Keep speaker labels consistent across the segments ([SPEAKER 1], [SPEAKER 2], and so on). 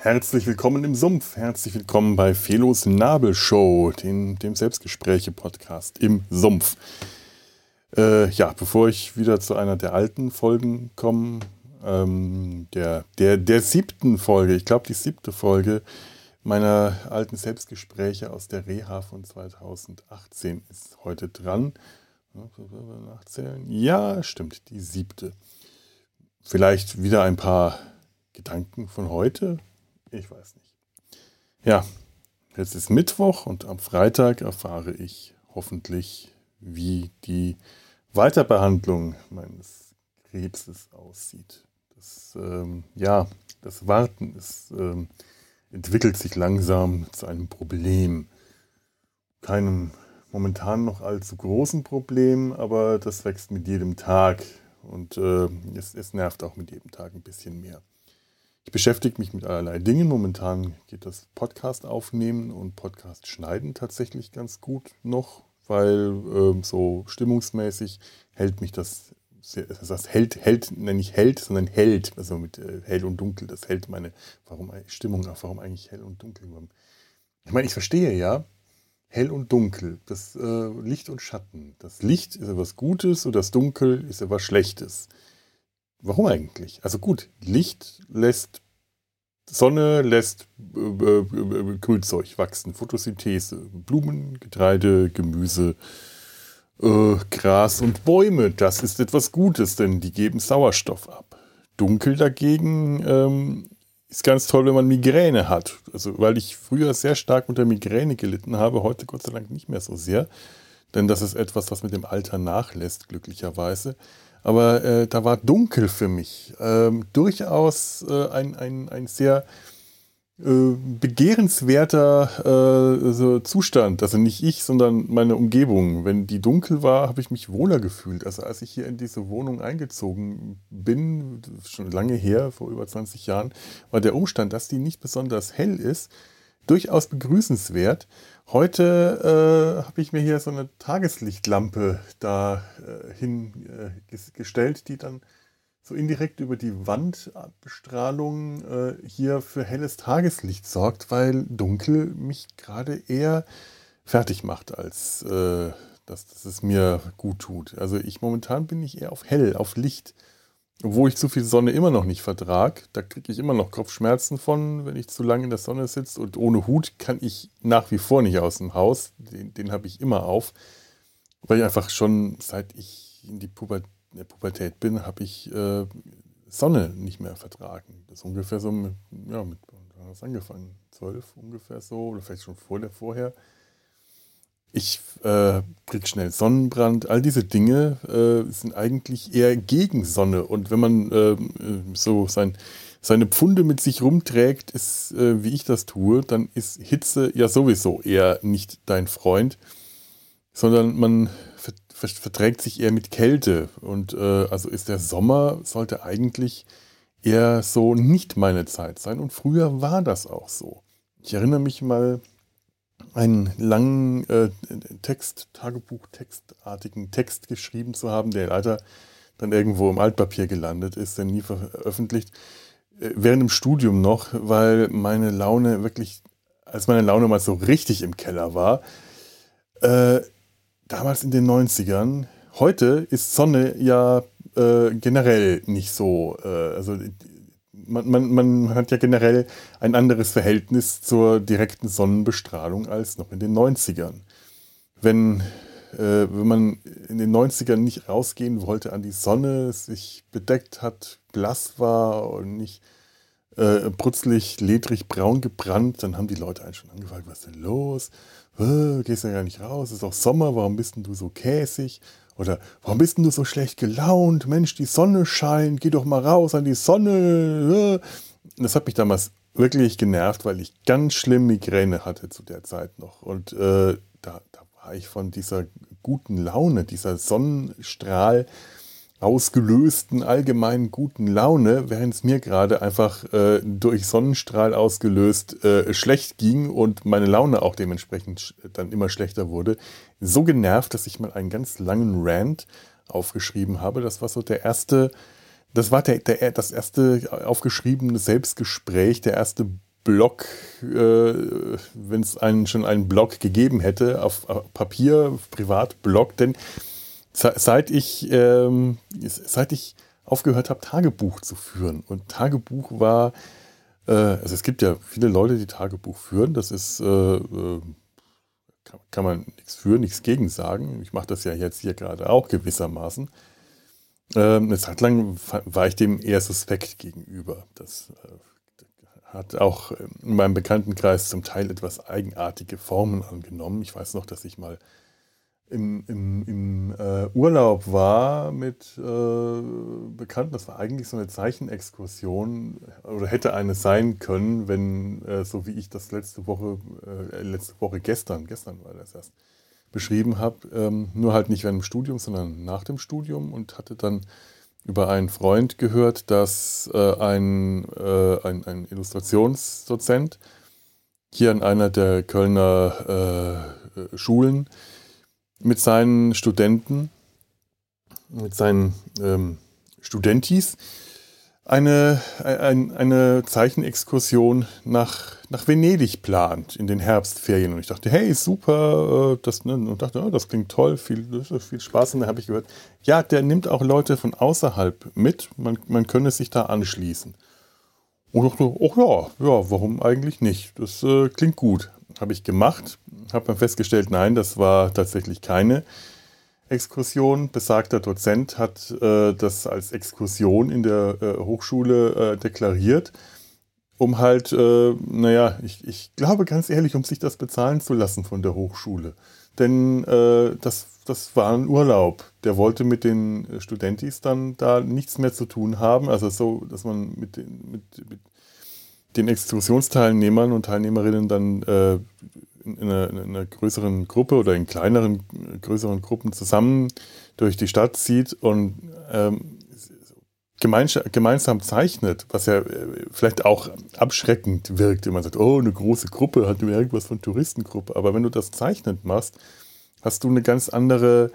[SPEAKER 1] Herzlich willkommen im Sumpf, herzlich willkommen bei Felos Nabelshow, dem, dem Selbstgespräche-Podcast im Sumpf. Äh, ja, bevor ich wieder zu einer der alten Folgen komme, ähm, der, der, der siebten Folge, ich glaube die siebte Folge meiner alten Selbstgespräche aus der Reha von 2018 ist heute dran. Nachzählen? Ja, stimmt, die siebte. Vielleicht wieder ein paar Gedanken von heute, ich weiß nicht. Ja, jetzt ist Mittwoch und am Freitag erfahre ich hoffentlich, wie die Weiterbehandlung meines Krebses aussieht. Das, ähm, ja, das Warten ist, ähm, entwickelt sich langsam zu einem Problem. Keinem momentan noch allzu großen Problem, aber das wächst mit jedem Tag und äh, es, es nervt auch mit jedem Tag ein bisschen mehr. Ich beschäftige mich mit allerlei Dingen. Momentan geht das Podcast aufnehmen und Podcast schneiden tatsächlich ganz gut noch, weil ähm, so stimmungsmäßig hält mich das, das hält, hält, nicht hält, sondern hält, also mit äh, hell und dunkel, das hält meine warum, Stimmung auf, warum eigentlich hell und dunkel. Ich meine, ich verstehe ja, hell und dunkel, das äh, Licht und Schatten. Das Licht ist etwas Gutes und das Dunkel ist etwas Schlechtes. Warum eigentlich? Also gut, Licht lässt Sonne lässt äh, äh, äh, Grünzeug wachsen, Photosynthese, Blumen, Getreide, Gemüse, Gras und Bäume. Das ist etwas Gutes, denn die geben Sauerstoff ab. Dunkel dagegen ähm, ist ganz toll, wenn man Migräne hat. Also, weil ich früher sehr stark unter Migräne gelitten habe, heute Gott sei Dank nicht mehr so sehr. Denn das ist etwas, was mit dem Alter nachlässt, glücklicherweise. Aber äh, da war dunkel für mich. Ähm, durchaus äh, ein, ein, ein sehr äh, begehrenswerter äh, so Zustand. Also nicht ich, sondern meine Umgebung. Wenn die dunkel war, habe ich mich wohler gefühlt. Also als ich hier in diese Wohnung eingezogen bin, schon lange her, vor über 20 Jahren, war der Umstand, dass die nicht besonders hell ist, durchaus begrüßenswert. Heute äh, habe ich mir hier so eine Tageslichtlampe da äh, hingestellt, äh, die dann so indirekt über die Wandbestrahlung äh, hier für helles Tageslicht sorgt, weil dunkel mich gerade eher fertig macht, als äh, dass, dass es mir gut tut. Also ich momentan bin ich eher auf hell, auf Licht wo ich zu viel Sonne immer noch nicht vertrag, da kriege ich immer noch Kopfschmerzen von, wenn ich zu lange in der Sonne sitze. Und ohne Hut kann ich nach wie vor nicht aus dem Haus. Den, den habe ich immer auf. Weil ich einfach schon, seit ich in die Puber in der Pubertät bin, habe ich äh, Sonne nicht mehr vertragen. Das ist ungefähr so mit, ja, mit, wann hat das angefangen? Zwölf ungefähr so, oder vielleicht schon vor der, vorher ich äh, schnell Sonnenbrand. All diese Dinge äh, sind eigentlich eher gegen Sonne. Und wenn man äh, so sein, seine Pfunde mit sich rumträgt, ist, äh, wie ich das tue, dann ist Hitze ja sowieso eher nicht dein Freund, sondern man verträgt sich eher mit Kälte. Und äh, also ist der Sommer, sollte eigentlich eher so nicht meine Zeit sein. Und früher war das auch so. Ich erinnere mich mal einen langen äh, Text, Tagebuch, textartigen Text geschrieben zu haben, der leider dann irgendwo im Altpapier gelandet ist, der nie veröffentlicht. Äh, während dem Studium noch, weil meine Laune wirklich, als meine Laune mal so richtig im Keller war, äh, damals in den 90ern, heute ist Sonne ja äh, generell nicht so, äh, also man, man, man hat ja generell ein anderes Verhältnis zur direkten Sonnenbestrahlung als noch in den 90ern. Wenn, äh, wenn man in den 90ern nicht rausgehen wollte an die Sonne, sich bedeckt hat, blass war und nicht äh, brutzlig, ledrig, braun gebrannt, dann haben die Leute einen schon angefragt, was ist denn los? Äh, gehst ja gar nicht raus, ist auch Sommer, warum bist denn du so käsig? Oder warum bist denn du so schlecht gelaunt? Mensch, die Sonne scheint, geh doch mal raus an die Sonne. Das hat mich damals wirklich genervt, weil ich ganz schlimm Migräne hatte zu der Zeit noch. Und äh, da, da war ich von dieser guten Laune, dieser Sonnenstrahl ausgelösten allgemeinen guten Laune, während es mir gerade einfach äh, durch Sonnenstrahl ausgelöst äh, schlecht ging und meine Laune auch dementsprechend dann immer schlechter wurde, so genervt, dass ich mal einen ganz langen Rant aufgeschrieben habe. Das war so der erste, das war der, der, das erste aufgeschriebene Selbstgespräch, der erste Blog, äh, wenn es einen schon einen Blog gegeben hätte, auf Papier, Privatblog, denn seit ich, ähm, seit ich aufgehört habe, Tagebuch zu führen. Und Tagebuch war, äh, also es gibt ja viele Leute, die Tagebuch führen. Das ist, äh, äh kann, kann, man nichts für, nichts gegen sagen. Ich mache das ja jetzt hier gerade auch gewissermaßen. Ähm, eine Zeit lang war ich dem eher suspekt gegenüber. Das äh, hat auch in meinem Bekanntenkreis zum Teil etwas eigenartige Formen angenommen. Ich weiß noch, dass ich mal im, im, im äh, Urlaub war mit äh, Bekannten. Das war eigentlich so eine Zeichenexkursion oder hätte eine sein können, wenn, äh, so wie ich das letzte Woche, äh, letzte Woche gestern, gestern war das erst, beschrieben habe. Ähm, nur halt nicht während dem Studium, sondern nach dem Studium und hatte dann über einen Freund gehört, dass äh, ein, äh, ein, ein, Illustrationsdozent hier an einer der Kölner Schulen mit seinen Studenten, mit seinen ähm, Studentis eine, ein, eine Zeichenexkursion nach, nach Venedig plant in den Herbstferien. Und ich dachte, hey, super, äh, das, ne, und dachte, oh, das klingt toll, viel, viel Spaß. Und dann habe ich gehört, ja, der nimmt auch Leute von außerhalb mit, man, man könne sich da anschließen. Und ich dachte, oh ja, ja, warum eigentlich nicht? Das äh, klingt gut. Habe ich gemacht, habe dann festgestellt, nein, das war tatsächlich keine Exkursion. Besagter Dozent hat äh, das als Exkursion in der äh, Hochschule äh, deklariert, um halt, äh, naja, ich, ich glaube ganz ehrlich, um sich das bezahlen zu lassen von der Hochschule. Denn äh, das, das war ein Urlaub. Der wollte mit den Studentis dann da nichts mehr zu tun haben. Also so, dass man mit den, mit, mit den Exkursionsteilnehmern und Teilnehmerinnen dann äh, in einer, in einer, größeren Gruppe oder in kleineren, größeren Gruppen zusammen durch die Stadt zieht und ähm, gemeinsam zeichnet, was ja äh, vielleicht auch abschreckend wirkt, wenn man sagt, oh, eine große Gruppe hat irgendwas von Touristengruppe. Aber wenn du das zeichnend machst, hast du eine ganz andere,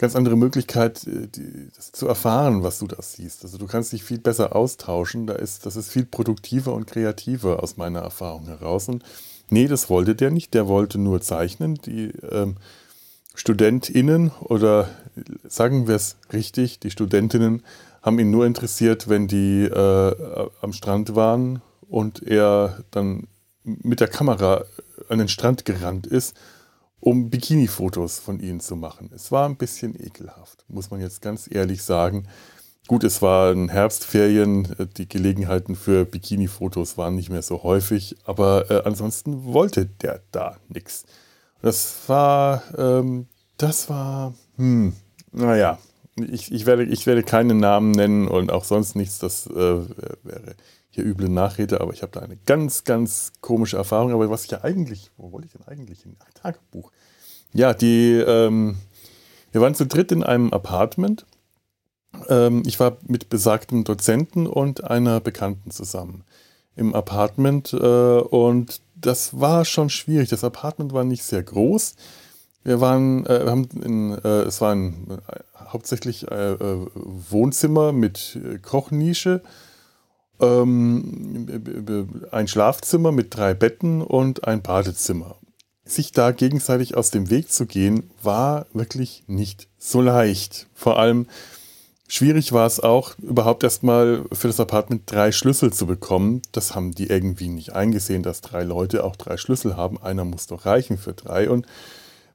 [SPEAKER 1] ganz andere Möglichkeit, äh, die, zu erfahren, was du da siehst. Also du kannst dich viel besser austauschen. Da ist, das ist viel produktiver und kreativer aus meiner Erfahrung heraus. Und Nee, das wollte der nicht. Der wollte nur zeichnen. Die ähm, StudentInnen oder sagen wir es richtig, die Studentinnen haben ihn nur interessiert, wenn die äh, am Strand waren und er dann mit der Kamera an den Strand gerannt ist, um Bikini-Fotos von ihnen zu machen. Es war ein bisschen ekelhaft, muss man jetzt ganz ehrlich sagen. Gut, es waren Herbstferien, äh, die Gelegenheiten für Bikini-Fotos waren nicht mehr so häufig, aber äh, ansonsten wollte der da nichts. Das war, ähm, das war, hm, naja, ich, ich, werde, ich werde keine Namen nennen und auch sonst nichts, das äh, wäre hier üble Nachrede, aber ich habe da eine ganz, ganz komische Erfahrung. Aber was ich ja eigentlich, wo wollte ich denn eigentlich hin? Ach, Tagebuch. Ja, die, ähm, wir waren zu dritt in einem Apartment ähm, ich war mit besagten Dozenten und einer Bekannten zusammen im Apartment äh, und das war schon schwierig. Das Apartment war nicht sehr groß. Wir waren, äh, wir haben in, äh, es war ein, äh, hauptsächlich äh, äh, Wohnzimmer mit Kochnische, ein Schlafzimmer mit drei Betten und ein Badezimmer. Sich da gegenseitig aus dem Weg zu gehen, war wirklich nicht so leicht. Vor allem, Schwierig war es auch, überhaupt erstmal für das Apartment drei Schlüssel zu bekommen. Das haben die irgendwie nicht eingesehen, dass drei Leute auch drei Schlüssel haben. Einer muss doch reichen für drei. Und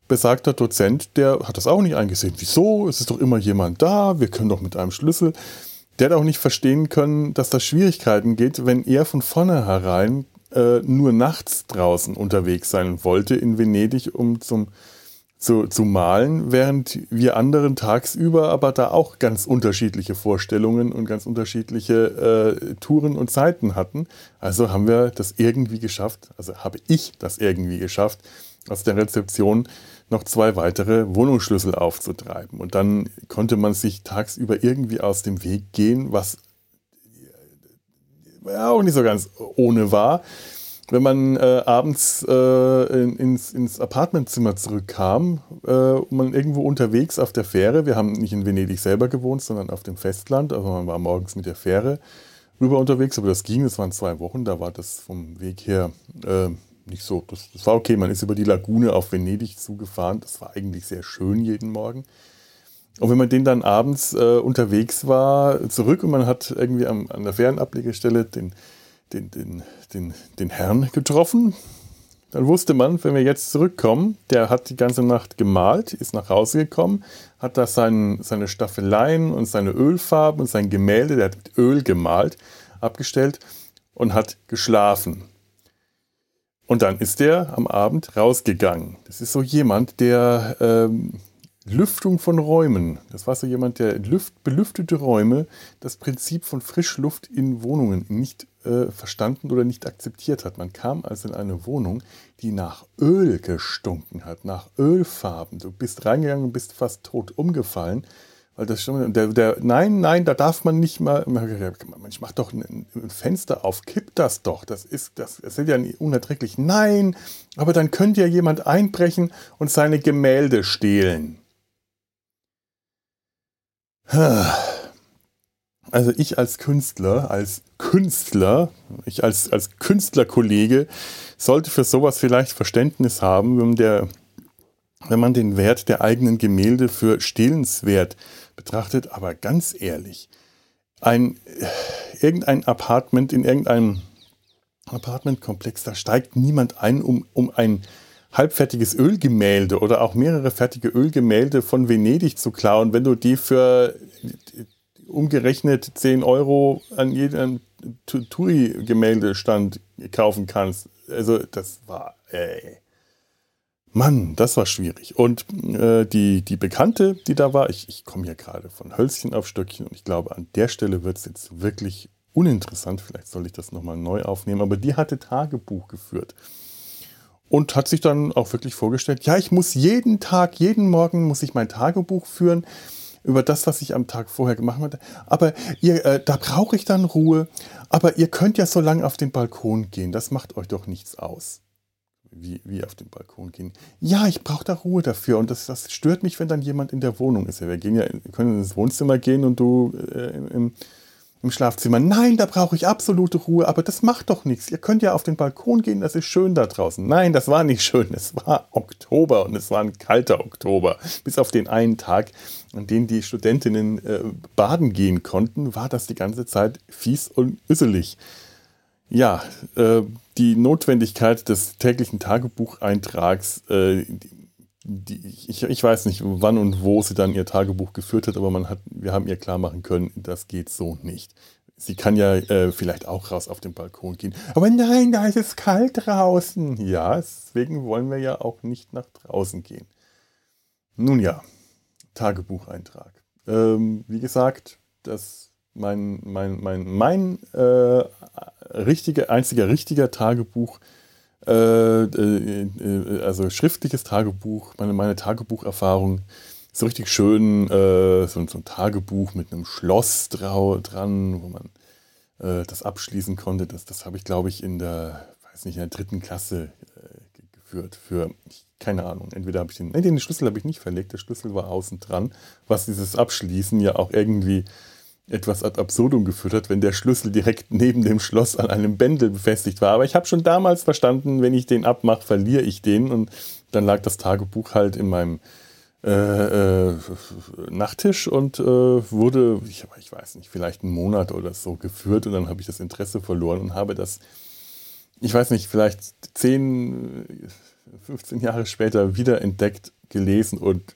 [SPEAKER 1] besagter Dozent, der hat das auch nicht eingesehen. Wieso? Es ist doch immer jemand da. Wir können doch mit einem Schlüssel. Der hat auch nicht verstehen können, dass das Schwierigkeiten geht, wenn er von vornherein äh, nur nachts draußen unterwegs sein wollte in Venedig, um zum zu, zu malen, während wir anderen tagsüber aber da auch ganz unterschiedliche Vorstellungen und ganz unterschiedliche äh, Touren und Zeiten hatten. Also haben wir das irgendwie geschafft, also habe ich das irgendwie geschafft, aus der Rezeption noch zwei weitere Wohnungsschlüssel aufzutreiben. Und dann konnte man sich tagsüber irgendwie aus dem Weg gehen, was auch nicht so ganz ohne war wenn man äh, abends äh, in, ins, ins Apartmentzimmer zurückkam, äh, man irgendwo unterwegs auf der Fähre, wir haben nicht in Venedig selber gewohnt, sondern auf dem Festland, also man war morgens mit der Fähre rüber unterwegs, aber das ging, das waren zwei Wochen, da war das vom Weg her äh, nicht so, das, das, war okay, man ist über die Lagune auf Venedig zugefahren, das war eigentlich sehr schön jeden Morgen. Und wenn man den dann abends äh, unterwegs war, zurück und man hat irgendwie am, an der Fernablegestelle den, den, den, den, den Herrn getroffen, dann wusste man, wenn wir jetzt zurückkommen, der hat die ganze Nacht gemalt, ist nach Hause gekommen, hat da sein, seine Staffeleien und seine Ölfarben und sein Gemälde, der hat mit Öl gemalt, abgestellt und hat geschlafen. Und dann ist er am Abend rausgegangen. Das ist so jemand, der ähm, Lüftung von Räumen, das war so jemand, der Lüft, belüftete Räume, das Prinzip von Frischluft in Wohnungen nicht äh, verstanden oder nicht akzeptiert hat. Man kam also in eine Wohnung, die nach Öl gestunken hat, nach Ölfarben. Du bist reingegangen und bist fast tot umgefallen. Weil das schon, der, der, nein, nein, da darf man nicht mal. Ich mach doch ein, Fenster auf, kipp das doch. Das ist, das, das ist ja unerträglich. Nein, aber dann könnte ja jemand einbrechen und seine Gemälde stehlen. Also ich als Künstler, als Künstler, ich als, als Künstlerkollege sollte für sowas vielleicht Verständnis haben, wenn, der, wenn man den Wert der eigenen Gemälde für stehlenswert betrachtet. Aber ganz ehrlich, ein, irgendein Apartment in irgendeinem Apartmentkomplex, da steigt niemand ein, um, um ein halbfertiges Ölgemälde oder auch mehrere fertige Ölgemälde von Venedig zu klauen, wenn du die für umgerechnet 10 Euro an jedem Tui-Gemäldestand kaufen kannst. Also das war, ey. Mann, das war schwierig. Und äh, die, die Bekannte, die da war, ich, ich komme hier gerade von Hölzchen auf Stöckchen und ich glaube, an der Stelle wird es jetzt wirklich uninteressant. Vielleicht soll ich das nochmal neu aufnehmen. Aber die hatte Tagebuch geführt und hat sich dann auch wirklich vorgestellt, ja, ich muss jeden Tag, jeden Morgen muss ich mein Tagebuch führen über das, was ich am Tag vorher gemacht hatte. Aber ihr, äh, da brauche ich dann Ruhe. Aber ihr könnt ja so lange auf den Balkon gehen. Das macht euch doch nichts aus. Wie, wie auf den Balkon gehen. Ja, ich brauche da Ruhe dafür. Und das, das stört mich, wenn dann jemand in der Wohnung ist. wir gehen ja, können ins Wohnzimmer gehen und du äh, im, im Schlafzimmer. Nein, da brauche ich absolute Ruhe, aber das macht doch nichts. Ihr könnt ja auf den Balkon gehen, das ist schön da draußen. Nein, das war nicht schön. Es war Oktober und es war ein kalter Oktober. Bis auf den einen Tag, an dem die Studentinnen äh, baden gehen konnten, war das die ganze Zeit fies und üsselig. Ja, äh, die Notwendigkeit des täglichen Tagebucheintrags, äh, die, ich, ich, weiß nicht, wann und wo sie dann ihr Tagebuch geführt hat, aber man hat, wir haben ihr klar machen können, das geht so nicht. Sie kann ja äh, vielleicht auch raus auf den Balkon gehen. Aber nein, da ist es kalt draußen. Ja, deswegen wollen wir ja auch nicht nach draußen gehen. Nun ja, Tagebucheintrag. Ähm, wie gesagt, das mein, mein, mein, mein äh, richtiger, einziger richtiger Tagebuch äh, äh, äh, also schriftliches Tagebuch, meine, meine Tagebucherfahrung. So richtig schön, äh, so, so, ein Tagebuch mit einem Schloss dran, wo man äh, das abschließen konnte. Das, das habe ich, glaube ich, in der, weiß nicht, in der dritten Klasse geführt. Für, keine Ahnung, entweder habe ich den, nee, den Schlüssel habe ich nicht verlegt, der Schlüssel war außen dran, was dieses Abschließen ja auch irgendwie etwas ad absurdum geführt hat, wenn der Schlüssel direkt neben dem Schloss an einem Bändel befestigt war. Aber ich habe schon damals verstanden, wenn ich den abmache, verliere ich den. Und dann lag das Tagebuch halt in meinem äh, äh, Nachttisch und äh, wurde, ich, ich, weiß nicht, vielleicht einen Monat oder so geführt. Und dann habe ich das Interesse verloren und habe das, ich weiß nicht, vielleicht 10, 15 Jahre später wieder entdeckt, gelesen und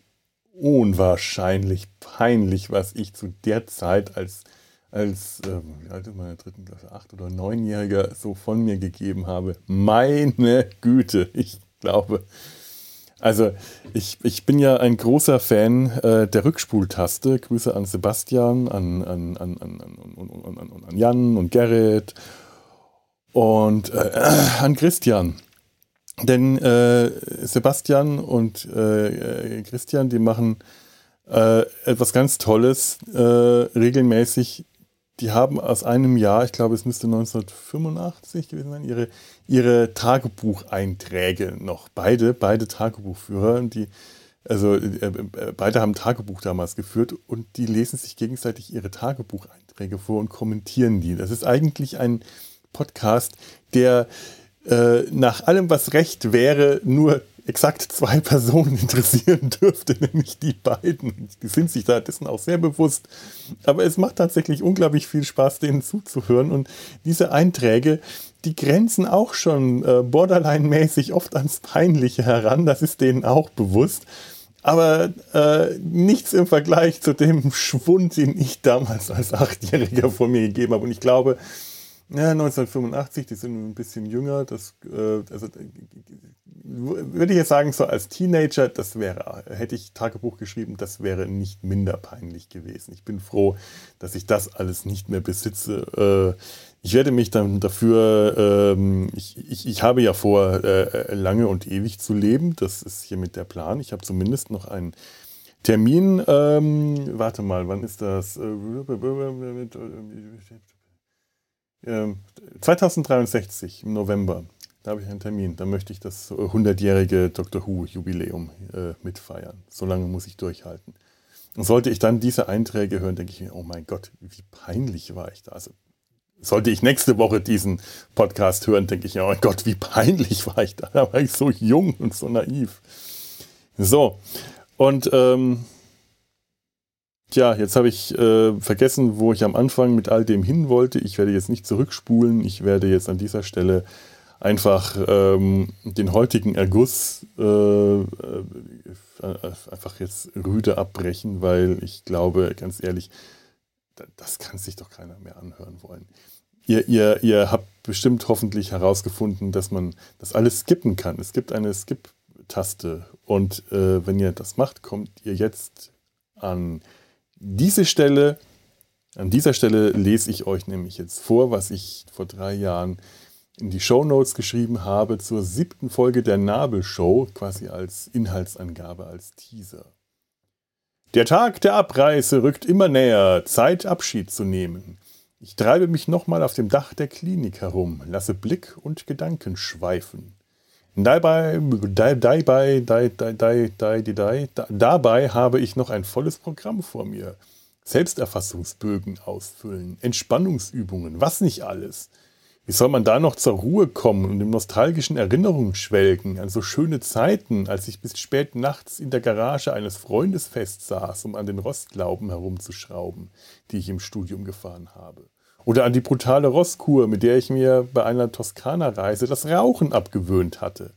[SPEAKER 1] unwahrscheinlich peinlich, was ich zu der Zeit als, als ähm, wie alt ist meine dritten Klasse, acht oder neunjähriger so von mir gegeben habe. Meine Güte, ich glaube. Also ich, ich bin ja ein großer Fan äh, der Rückspultaste. Grüße an Sebastian, an, an, an, an, an, an, an Jan und Gerrit und äh, an Christian. Denn äh, Sebastian und äh, Christian, die machen äh, etwas ganz Tolles äh, regelmäßig. Die haben aus einem Jahr, ich glaube es müsste 1985 gewesen sein, ihre, ihre Tagebucheinträge noch. Beide, beide Tagebuchführer. Die Also äh, beide haben Tagebuch damals geführt und die lesen sich gegenseitig ihre Tagebucheinträge vor und kommentieren die. Das ist eigentlich ein Podcast, der äh, nach allem, was recht wäre, nur exakt zwei Personen interessieren dürfte, nämlich die beiden. Die sind sich da dessen auch sehr bewusst. Aber es macht tatsächlich unglaublich viel Spaß, denen zuzuhören. Und diese Einträge, die grenzen auch schon äh, borderline-mäßig oft ans Peinliche heran. Das ist denen auch bewusst. Aber äh, nichts im Vergleich zu dem Schwund, den ich damals als Achtjähriger vor mir gegeben habe. Und ich glaube, ja, 1985, die sind ein bisschen jünger. Das, äh, also, würde ich jetzt sagen, so als Teenager, das wäre, hätte ich Tagebuch geschrieben, das wäre nicht minder peinlich gewesen. Ich bin froh, dass ich das alles nicht mehr besitze. Äh, ich werde mich dann dafür, ähm, ich, ich, ich habe ja vor, äh, lange und ewig zu leben. Das ist hiermit der Plan. Ich habe zumindest noch einen Termin. Ähm, warte mal, wann ist das? 2063 im November. Da habe ich einen Termin. Da möchte ich das 100-jährige Doctor Who-Jubiläum äh, mitfeiern. So lange muss ich durchhalten. Und sollte ich dann diese Einträge hören, denke ich mir, oh mein Gott, wie peinlich war ich da. Also sollte ich nächste Woche diesen Podcast hören, denke ich, oh mein Gott, wie peinlich war ich da. Da war ich so jung und so naiv. So, und ähm, Tja, jetzt habe ich äh, vergessen, wo ich am Anfang mit all dem hin wollte. Ich werde jetzt nicht zurückspulen. Ich werde jetzt an dieser Stelle einfach ähm, den heutigen Erguss äh, äh, einfach jetzt rüde abbrechen, weil ich glaube, ganz ehrlich, das kann sich doch keiner mehr anhören wollen. Ihr, ihr, ihr habt bestimmt hoffentlich herausgefunden, dass man das alles skippen kann. Es gibt eine Skip-Taste und äh, wenn ihr das macht, kommt ihr jetzt an diese Stelle, an dieser Stelle lese ich euch nämlich jetzt vor, was ich vor drei Jahren in die Show Notes geschrieben habe zur siebten Folge der Nabelshow, quasi als Inhaltsangabe, als Teaser. Der Tag der Abreise rückt immer näher, Zeit Abschied zu nehmen. Ich treibe mich nochmal auf dem Dach der Klinik herum, lasse Blick und Gedanken schweifen. Dabei, dabei, dabei, dabei habe ich noch ein volles Programm vor mir. Selbsterfassungsbögen ausfüllen, Entspannungsübungen, was nicht alles. Wie soll man da noch zur Ruhe kommen und in nostalgischen Erinnerungen schwelgen an so schöne Zeiten, als ich bis spät nachts in der Garage eines Freundes festsaß, um an den Rostlauben herumzuschrauben, die ich im Studium gefahren habe? Oder an die brutale Rosskur, mit der ich mir bei einer Toskana-Reise das Rauchen abgewöhnt hatte.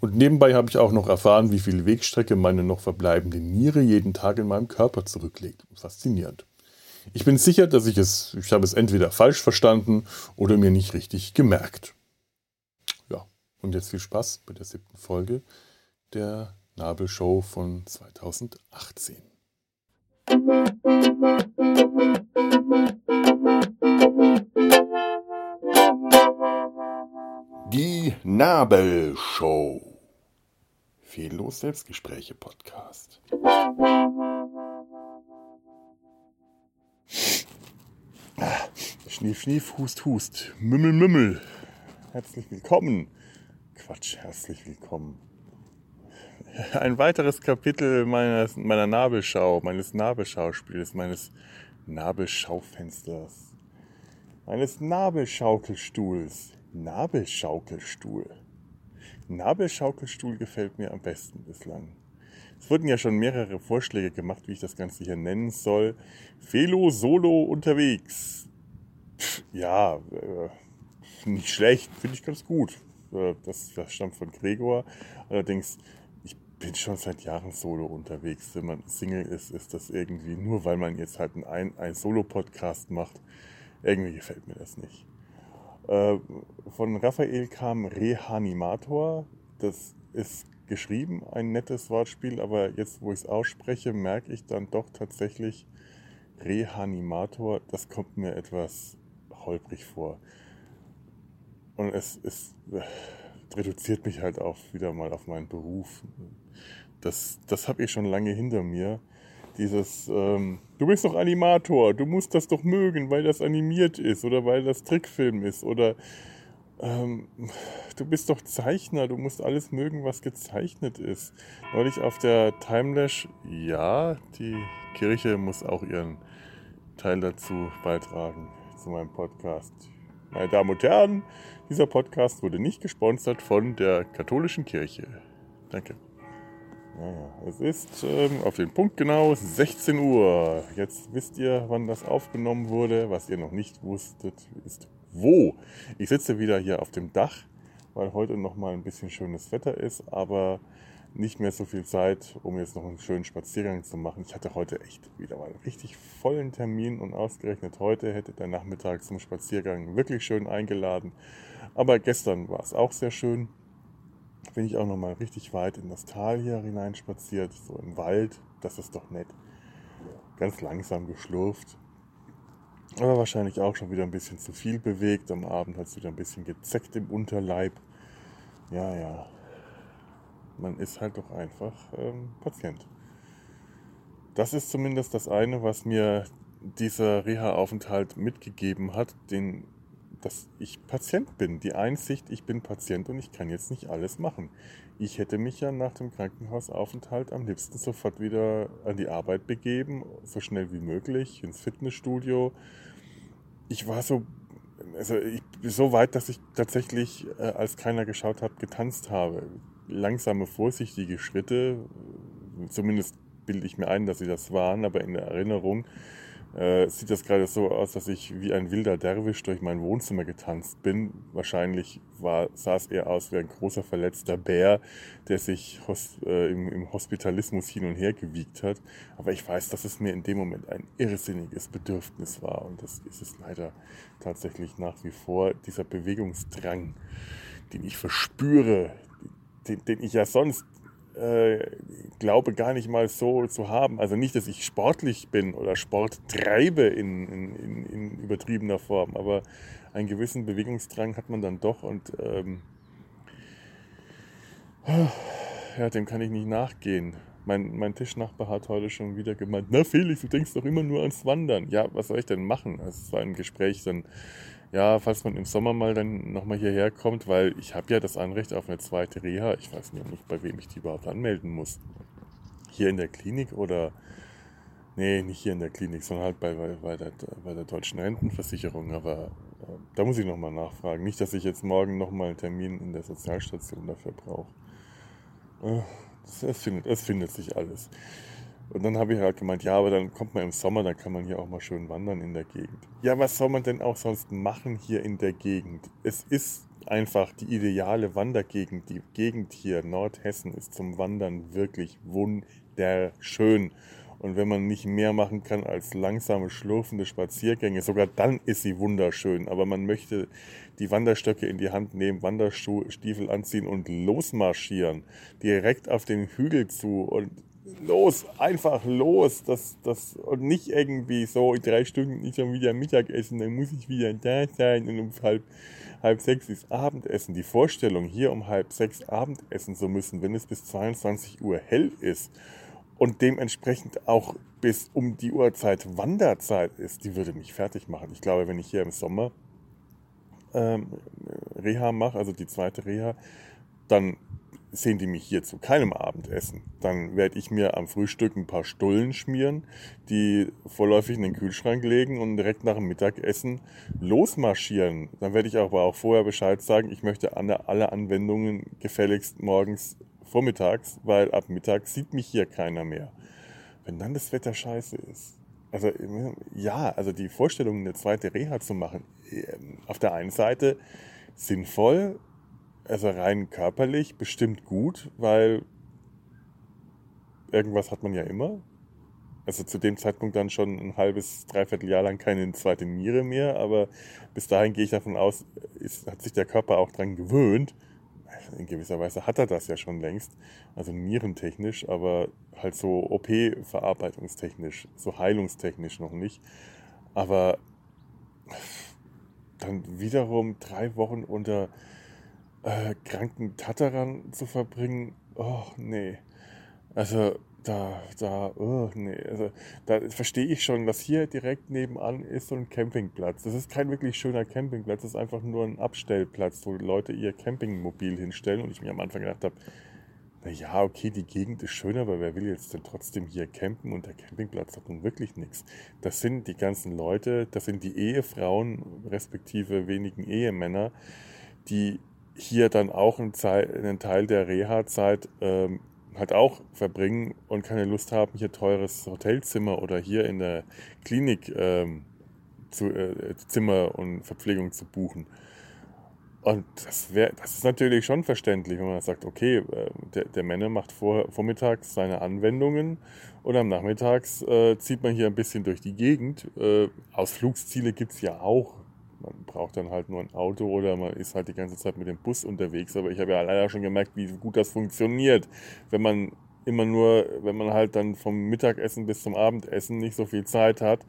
[SPEAKER 1] Und nebenbei habe ich auch noch erfahren, wie viel Wegstrecke meine noch verbleibende Niere jeden Tag in meinem Körper zurücklegt. Faszinierend. Ich bin sicher, dass ich es, ich habe es entweder falsch verstanden oder mir nicht richtig gemerkt. Ja, und jetzt viel Spaß bei der siebten Folge der Nabelshow von 2018. Die Nabelshow. Fehllos Selbstgespräche Podcast. Schnief, schnief, hust, hust. Mümmel, mümmel. Herzlich willkommen. Quatsch, herzlich willkommen. Ein weiteres Kapitel meines, meiner Nabelschau, meines Nabelschauspiels, meines Nabelschaufensters, meines Nabelschaukelstuhls. Nabelschaukelstuhl. Nabelschaukelstuhl gefällt mir am besten bislang. Es wurden ja schon mehrere Vorschläge gemacht, wie ich das Ganze hier nennen soll. Felo Solo unterwegs. Pff, ja, äh, nicht schlecht, finde ich ganz gut. Äh, das, das stammt von Gregor. Allerdings, bin schon seit Jahren solo unterwegs. Wenn man Single ist, ist das irgendwie, nur weil man jetzt halt einen, einen Solo-Podcast macht, irgendwie gefällt mir das nicht. Äh, von Raphael kam Rehanimator. Das ist geschrieben, ein nettes Wortspiel, aber jetzt, wo ich es ausspreche, merke ich dann doch tatsächlich Rehanimator. Das kommt mir etwas holprig vor. Und es, es reduziert mich halt auch wieder mal auf meinen Beruf. Das, das habe ich schon lange hinter mir. Dieses, ähm, du bist doch Animator, du musst das doch mögen, weil das animiert ist oder weil das Trickfilm ist oder ähm, du bist doch Zeichner, du musst alles mögen, was gezeichnet ist. Neulich auf der Timelash, ja, die Kirche muss auch ihren Teil dazu beitragen, zu meinem Podcast. Meine Damen und Herren, dieser Podcast wurde nicht gesponsert von der katholischen Kirche. Danke. Naja, es ist ähm, auf den Punkt genau 16 Uhr. Jetzt wisst ihr, wann das aufgenommen wurde. Was ihr noch nicht wusstet, ist wo. Ich sitze wieder hier auf dem Dach, weil heute noch mal ein bisschen schönes Wetter ist, aber nicht mehr so viel Zeit, um jetzt noch einen schönen Spaziergang zu machen. Ich hatte heute echt wieder mal einen richtig vollen Termin und ausgerechnet heute hätte der Nachmittag zum Spaziergang wirklich schön eingeladen. Aber gestern war es auch sehr schön bin ich auch noch mal richtig weit in das Tal hier hineinspaziert, so im Wald. Das ist doch nett. Ganz langsam geschlurft. Aber wahrscheinlich auch schon wieder ein bisschen zu viel bewegt. Am Abend hat es wieder ein bisschen gezeckt im Unterleib. Ja, ja. Man ist halt doch einfach ähm, Patient. Das ist zumindest das eine, was mir dieser Reha-Aufenthalt mitgegeben hat, den dass ich Patient bin. Die Einsicht, ich bin Patient und ich kann jetzt nicht alles machen. Ich hätte mich ja nach dem Krankenhausaufenthalt am liebsten sofort wieder an die Arbeit begeben, so schnell wie möglich, ins Fitnessstudio. Ich war so, also ich, so weit, dass ich tatsächlich, äh, als keiner geschaut hat, getanzt habe. Langsame, vorsichtige Schritte, zumindest bilde ich mir ein, dass sie das waren, aber in der Erinnerung äh, sieht das gerade so aus, dass ich wie ein wilder Derwisch durch mein Wohnzimmer getanzt bin. Wahrscheinlich sah es eher aus wie ein großer verletzter Bär, der sich hos, äh, im, im, Hospitalismus hin und her gewiegt hat. Aber ich weiß, dass es mir in dem Moment ein irrsinniges Bedürfnis war. Und das ist es leider tatsächlich nach wie vor. Dieser Bewegungsdrang, den ich verspüre, den, den ich ja sonst äh, glaube gar nicht mal so zu haben. Also nicht, dass ich sportlich bin oder Sport treibe in, in, in übertriebener Form, aber einen gewissen Bewegungsdrang hat man dann doch und ähm, ja, dem kann ich nicht nachgehen. Mein, mein Tischnachbar hat heute schon wieder gemeint, na Felix, du denkst doch immer nur ans Wandern. Ja, was soll ich denn machen? Also es war ein Gespräch dann ja, falls man im Sommer mal dann nochmal hierher kommt, weil ich habe ja das Anrecht auf eine zweite Reha. Ich weiß nicht, bei wem ich die überhaupt anmelden muss. Hier in der Klinik oder, nee, nicht hier in der Klinik, sondern halt bei, bei, der, bei der deutschen Rentenversicherung. Aber äh, da muss ich nochmal nachfragen. Nicht, dass ich jetzt morgen nochmal einen Termin in der Sozialstation dafür brauche. Äh, es findet, es findet sich alles. Und dann habe ich halt gemeint, ja, aber dann kommt man im Sommer, dann kann man hier auch mal schön wandern in der Gegend. Ja, was soll man denn auch sonst machen hier in der Gegend? Es ist einfach die ideale Wandergegend. Die Gegend hier, Nordhessen, ist zum Wandern wirklich wunderschön. Und wenn man nicht mehr machen kann als langsame, schlurfende Spaziergänge, sogar dann ist sie wunderschön. Aber man möchte die Wanderstöcke in die Hand nehmen, Wanderstiefel anziehen und losmarschieren. Direkt auf den Hügel zu und los, einfach los. Das, das, und nicht irgendwie so in drei Stunden nicht schon wieder Mittagessen, dann muss ich wieder da sein und um halb, halb sechs ist Abendessen. Die Vorstellung, hier um halb sechs Abendessen zu müssen, wenn es bis 22 Uhr hell ist und dementsprechend auch bis um die Uhrzeit Wanderzeit ist, die würde mich fertig machen. Ich glaube, wenn ich hier im Sommer ähm, Reha mache, also die zweite Reha, dann sehen die mich hier zu keinem Abendessen. Dann werde ich mir am Frühstück ein paar Stullen schmieren, die vorläufig in den Kühlschrank legen und direkt nach dem Mittagessen losmarschieren. Dann werde ich aber auch vorher Bescheid sagen, ich möchte alle Anwendungen gefälligst morgens vormittags, weil ab Mittag sieht mich hier keiner mehr. Wenn dann das Wetter scheiße ist. Also ja, also die Vorstellung, eine zweite Reha zu machen, ähm, auf der einen Seite sinnvoll, also rein körperlich bestimmt gut, weil irgendwas hat man ja immer. Also zu dem Zeitpunkt dann schon ein halbes, dreiviertel Jahr lang keine zweite Niere mehr, aber bis dahin gehe ich davon aus, ist, hat sich der Körper auch dran gewöhnt. In gewisser Weise hat er das ja schon längst, also nierentechnisch, aber halt so OP-verarbeitungstechnisch, so heilungstechnisch noch nicht. Aber dann wiederum drei Wochen unter äh, kranken Tatarern zu verbringen, oh nee. Also da, da, oh, nee, also da verstehe ich schon, dass hier direkt nebenan ist so ein Campingplatz. Das ist kein wirklich schöner Campingplatz, das ist einfach nur ein Abstellplatz, wo Leute ihr Campingmobil hinstellen. Und ich mir am Anfang gedacht habe, naja, okay, die Gegend ist schön, aber wer will jetzt denn trotzdem hier campen und der Campingplatz hat nun wirklich nichts. Das sind die ganzen Leute, das sind die Ehefrauen, respektive wenigen Ehemänner, die hier dann auch einen Teil der Reha-Zeit ähm, halt auch verbringen und keine Lust haben, hier teures Hotelzimmer oder hier in der Klinik ähm, zu, äh, Zimmer und Verpflegung zu buchen. Und das, wär, das ist natürlich schon verständlich, wenn man sagt, okay, äh, der, der Männer macht vor, vormittags seine Anwendungen und am Nachmittags äh, zieht man hier ein bisschen durch die Gegend. Äh, Ausflugsziele gibt es ja auch. Man braucht dann halt nur ein Auto oder man ist halt die ganze Zeit mit dem Bus unterwegs. Aber ich habe ja leider schon gemerkt, wie gut das funktioniert. Wenn man immer nur, wenn man halt dann vom Mittagessen bis zum Abendessen nicht so viel Zeit hat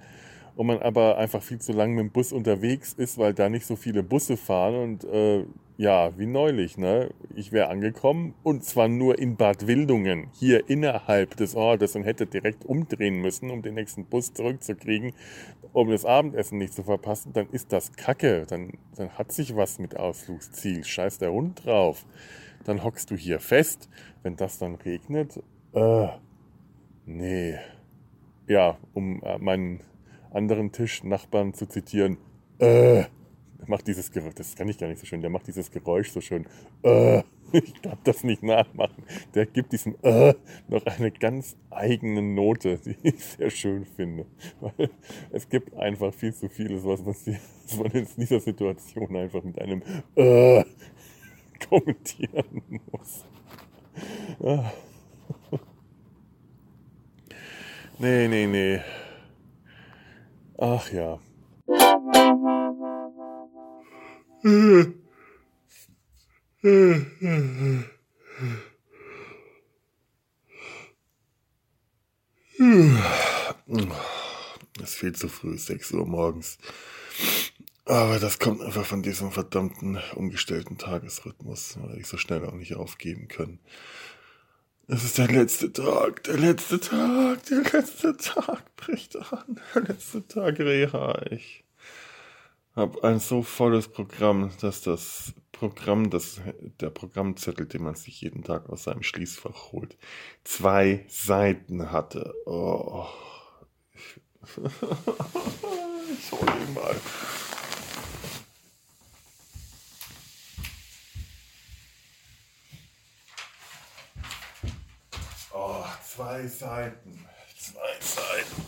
[SPEAKER 1] und man aber einfach viel zu lange mit dem Bus unterwegs ist, weil da nicht so viele Busse fahren und äh, ja, wie neulich, ne? Ich wäre angekommen und zwar nur in Bad Wildungen, hier innerhalb des Ortes und hätte direkt umdrehen müssen, um den nächsten Bus zurückzukriegen, um das Abendessen nicht zu verpassen, dann ist das Kacke. Dann, dann hat sich was mit Ausflugsziel. Scheiß der Hund drauf. Dann hockst du hier fest. Wenn das dann regnet, äh, nee. Ja, um äh, meinen anderen Tischnachbarn zu zitieren, äh, macht dieses Geräusch, das kann ich gar nicht so schön, der macht dieses Geräusch so schön, äh, ich darf das nicht nachmachen. Der gibt diesem äh noch eine ganz eigene Note, die ich sehr schön finde. Weil es gibt einfach viel zu vieles, was man, was man in dieser Situation einfach mit einem äh kommentieren muss. Ah. Nee, nee, nee. Ach ja. Es viel zu früh, 6 Uhr morgens. Aber das kommt einfach von diesem verdammten umgestellten Tagesrhythmus, weil ich so schnell auch nicht aufgeben können. Es ist der letzte Tag, der letzte Tag, der letzte Tag bricht an, der letzte Tag Reha. Ich habe ein so volles Programm, dass das Programm, das, der Programmzettel, den man sich jeden Tag aus seinem Schließfach holt, zwei Seiten hatte. Oh. Ich, hole ihn mal. Zwei Seiten. Zwei Seiten.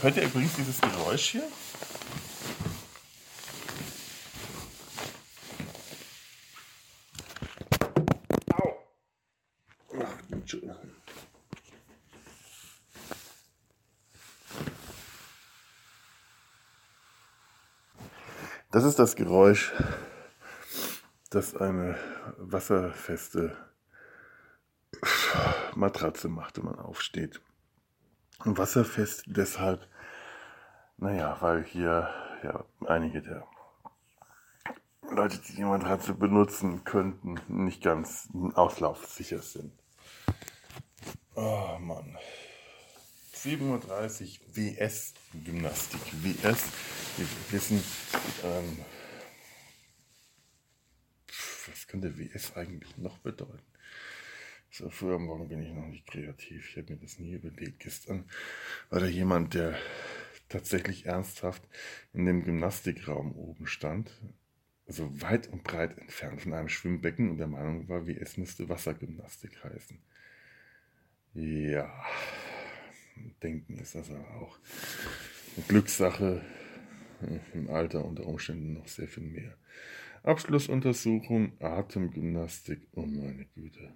[SPEAKER 1] Hört ihr übrigens dieses Geräusch hier? Au. Ach, Entschuldigung. Das ist das Geräusch, das eine wasserfeste Matratze macht, wenn man aufsteht. Und wasserfest deshalb, naja, weil hier ja einige der Leute, die die Matratze benutzen könnten, nicht ganz auslaufsicher sind. Oh Mann. 37 WS Gymnastik. WS, wir wissen, ähm, was könnte WS eigentlich noch bedeuten? So früh am Morgen bin ich noch nicht kreativ. Ich habe mir das nie überlegt. Gestern war da jemand, der tatsächlich ernsthaft in dem Gymnastikraum oben stand, also weit und breit entfernt von einem Schwimmbecken und der Meinung war, wie es müsste Wassergymnastik heißen. Ja, denken ist das aber auch eine Glückssache, im Alter unter Umständen noch sehr viel mehr. Abschlussuntersuchung, Atemgymnastik, oh meine Güte.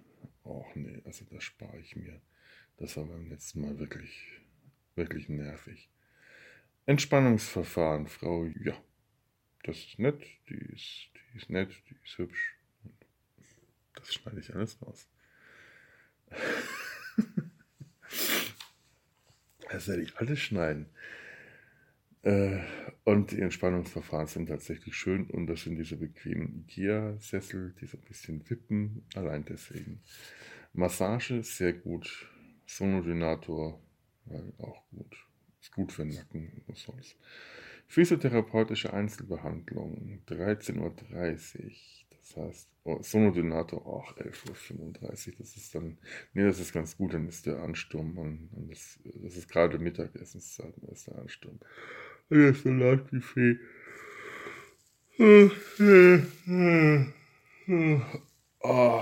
[SPEAKER 1] Och nee, also das spare ich mir. Das war beim letzten Mal wirklich, wirklich nervig. Entspannungsverfahren, Frau, ja, das ist nett, die ist, die ist nett, die ist hübsch. Das schneide ich alles raus. das werde ich alles schneiden. Äh, und die Entspannungsverfahren sind tatsächlich schön und das sind diese bequemen IKEA-Sessel, die so ein bisschen wippen, allein deswegen. Massage sehr gut, Sonodinator, auch gut. Ist gut für den Nacken und sonst. Physiotherapeutische Einzelbehandlung, 13.30 Uhr. Das heißt, oh, Sonodinator, ach, 11.35 Uhr. Das ist dann, nee, das ist ganz gut, dann ist der Ansturm. Und, und das, das ist gerade Mittagessenszeit, dann ist der Ansturm. Und das Salatbuffet. Oh.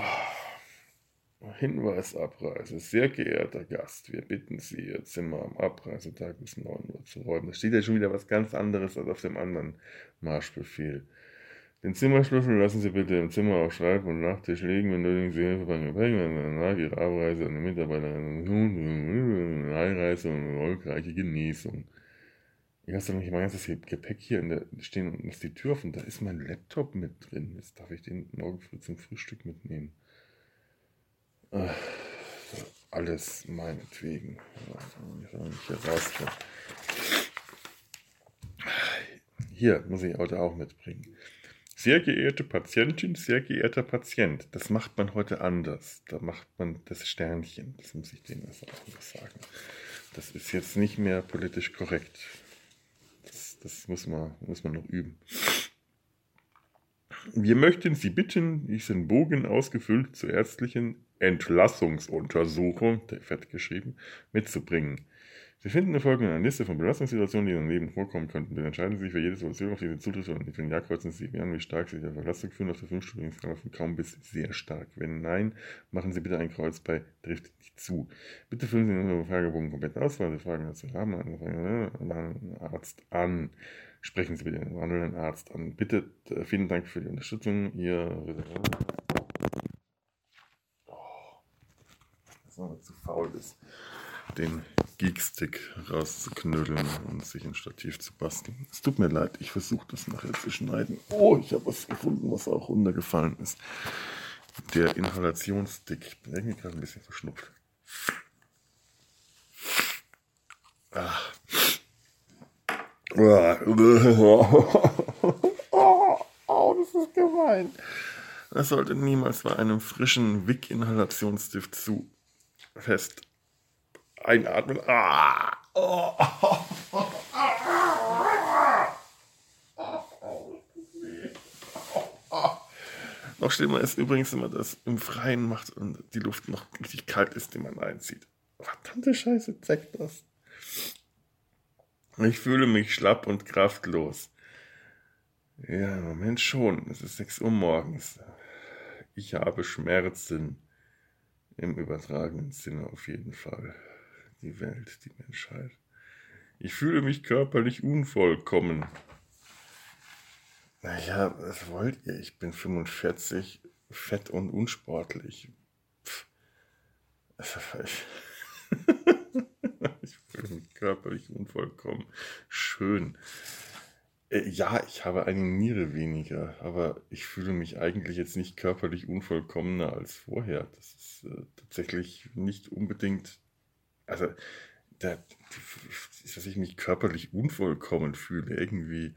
[SPEAKER 1] Hinweisabreise. Sehr geehrter Gast, wir bitten Sie, Ihr Zimmer am Abreisetag bis 9 Uhr zu räumen. Da steht ja schon wieder was ganz anderes als auf dem anderen Marschbefehl. Den Zimmerschlüssel lassen Sie bitte im Zimmer auf Schreib- und Nachttisch liegen, wenn nötigen Sie Hilfe beim Gepäck, wenn nach Ihrer Abreise an die Mitarbeiterin Einreise und erfolgreiche Genießung. Ich lasse doch nicht mein ganzes Gepäck hier in der, stehen und ist die Tür offen. Da ist mein Laptop mit drin. Jetzt darf ich den morgen früh zum Frühstück mitnehmen. Äh, alles meinetwegen. hier Hier muss ich heute auch mitbringen. Sehr geehrte Patientin, sehr geehrter Patient, das macht man heute anders. Da macht man das Sternchen. Das muss ich denen also auch noch sagen. Das ist jetzt nicht mehr politisch korrekt. Das, das muss, man, muss man noch üben. Wir möchten Sie bitten, diesen Bogen ausgefüllt zur ärztlichen Entlassungsuntersuchung, der fett geschrieben, mitzubringen. Sie finden in Folge eine Liste von Belastungssituationen, die in Ihrem Leben vorkommen könnten. Bitte entscheiden Sie sich für jede Situation, auf die Sie zutrifft und ein Jahr kreuzen Sie an, wie stark Sie der Belastung fühlen auf der fünfstufigen Skala von kaum bis sehr stark. Wenn nein, machen Sie bitte ein Kreuz bei trifft nicht zu. Bitte füllen Sie Ihren Fragebogen komplett aus, weil Sie Fragen dazu haben, einen Arzt an. Sprechen Sie bitte den wandelnden Arzt an. Bitte, äh, vielen Dank für die Unterstützung. Ihr dass man zu faul ist, den Geekstick rauszuknüdeln und sich ein Stativ zu basteln. Es tut mir leid, ich versuche das nachher zu schneiden. Oh, ich habe was gefunden, was auch runtergefallen ist. Der Inhalationsstick. Ich bin irgendwie gerade ein bisschen verschnupft. Ah. Oh, das ist gemein. Das sollte niemals bei einem frischen Wick-Inhalationsstift zu fest einatmen. Ah. Oh. Noch schlimmer ist übrigens, wenn man das im Freien macht und die Luft noch richtig kalt ist, die man einzieht. Verdammte Scheiße, zeig das. Ich fühle mich schlapp und kraftlos. Ja, Moment schon. Es ist 6 Uhr morgens. Ich habe Schmerzen. Im übertragenen Sinne auf jeden Fall. Die Welt, die Menschheit. Ich fühle mich körperlich unvollkommen. Naja, was wollt ihr? Ich bin 45, fett und unsportlich. Pff. ich fühle mich körperlich unvollkommen. Schön. Äh, ja, ich habe eine Niere weniger, aber ich fühle mich eigentlich jetzt nicht körperlich unvollkommener als vorher. Das ist äh, tatsächlich nicht unbedingt, also, da, dass ich mich körperlich unvollkommen fühle, irgendwie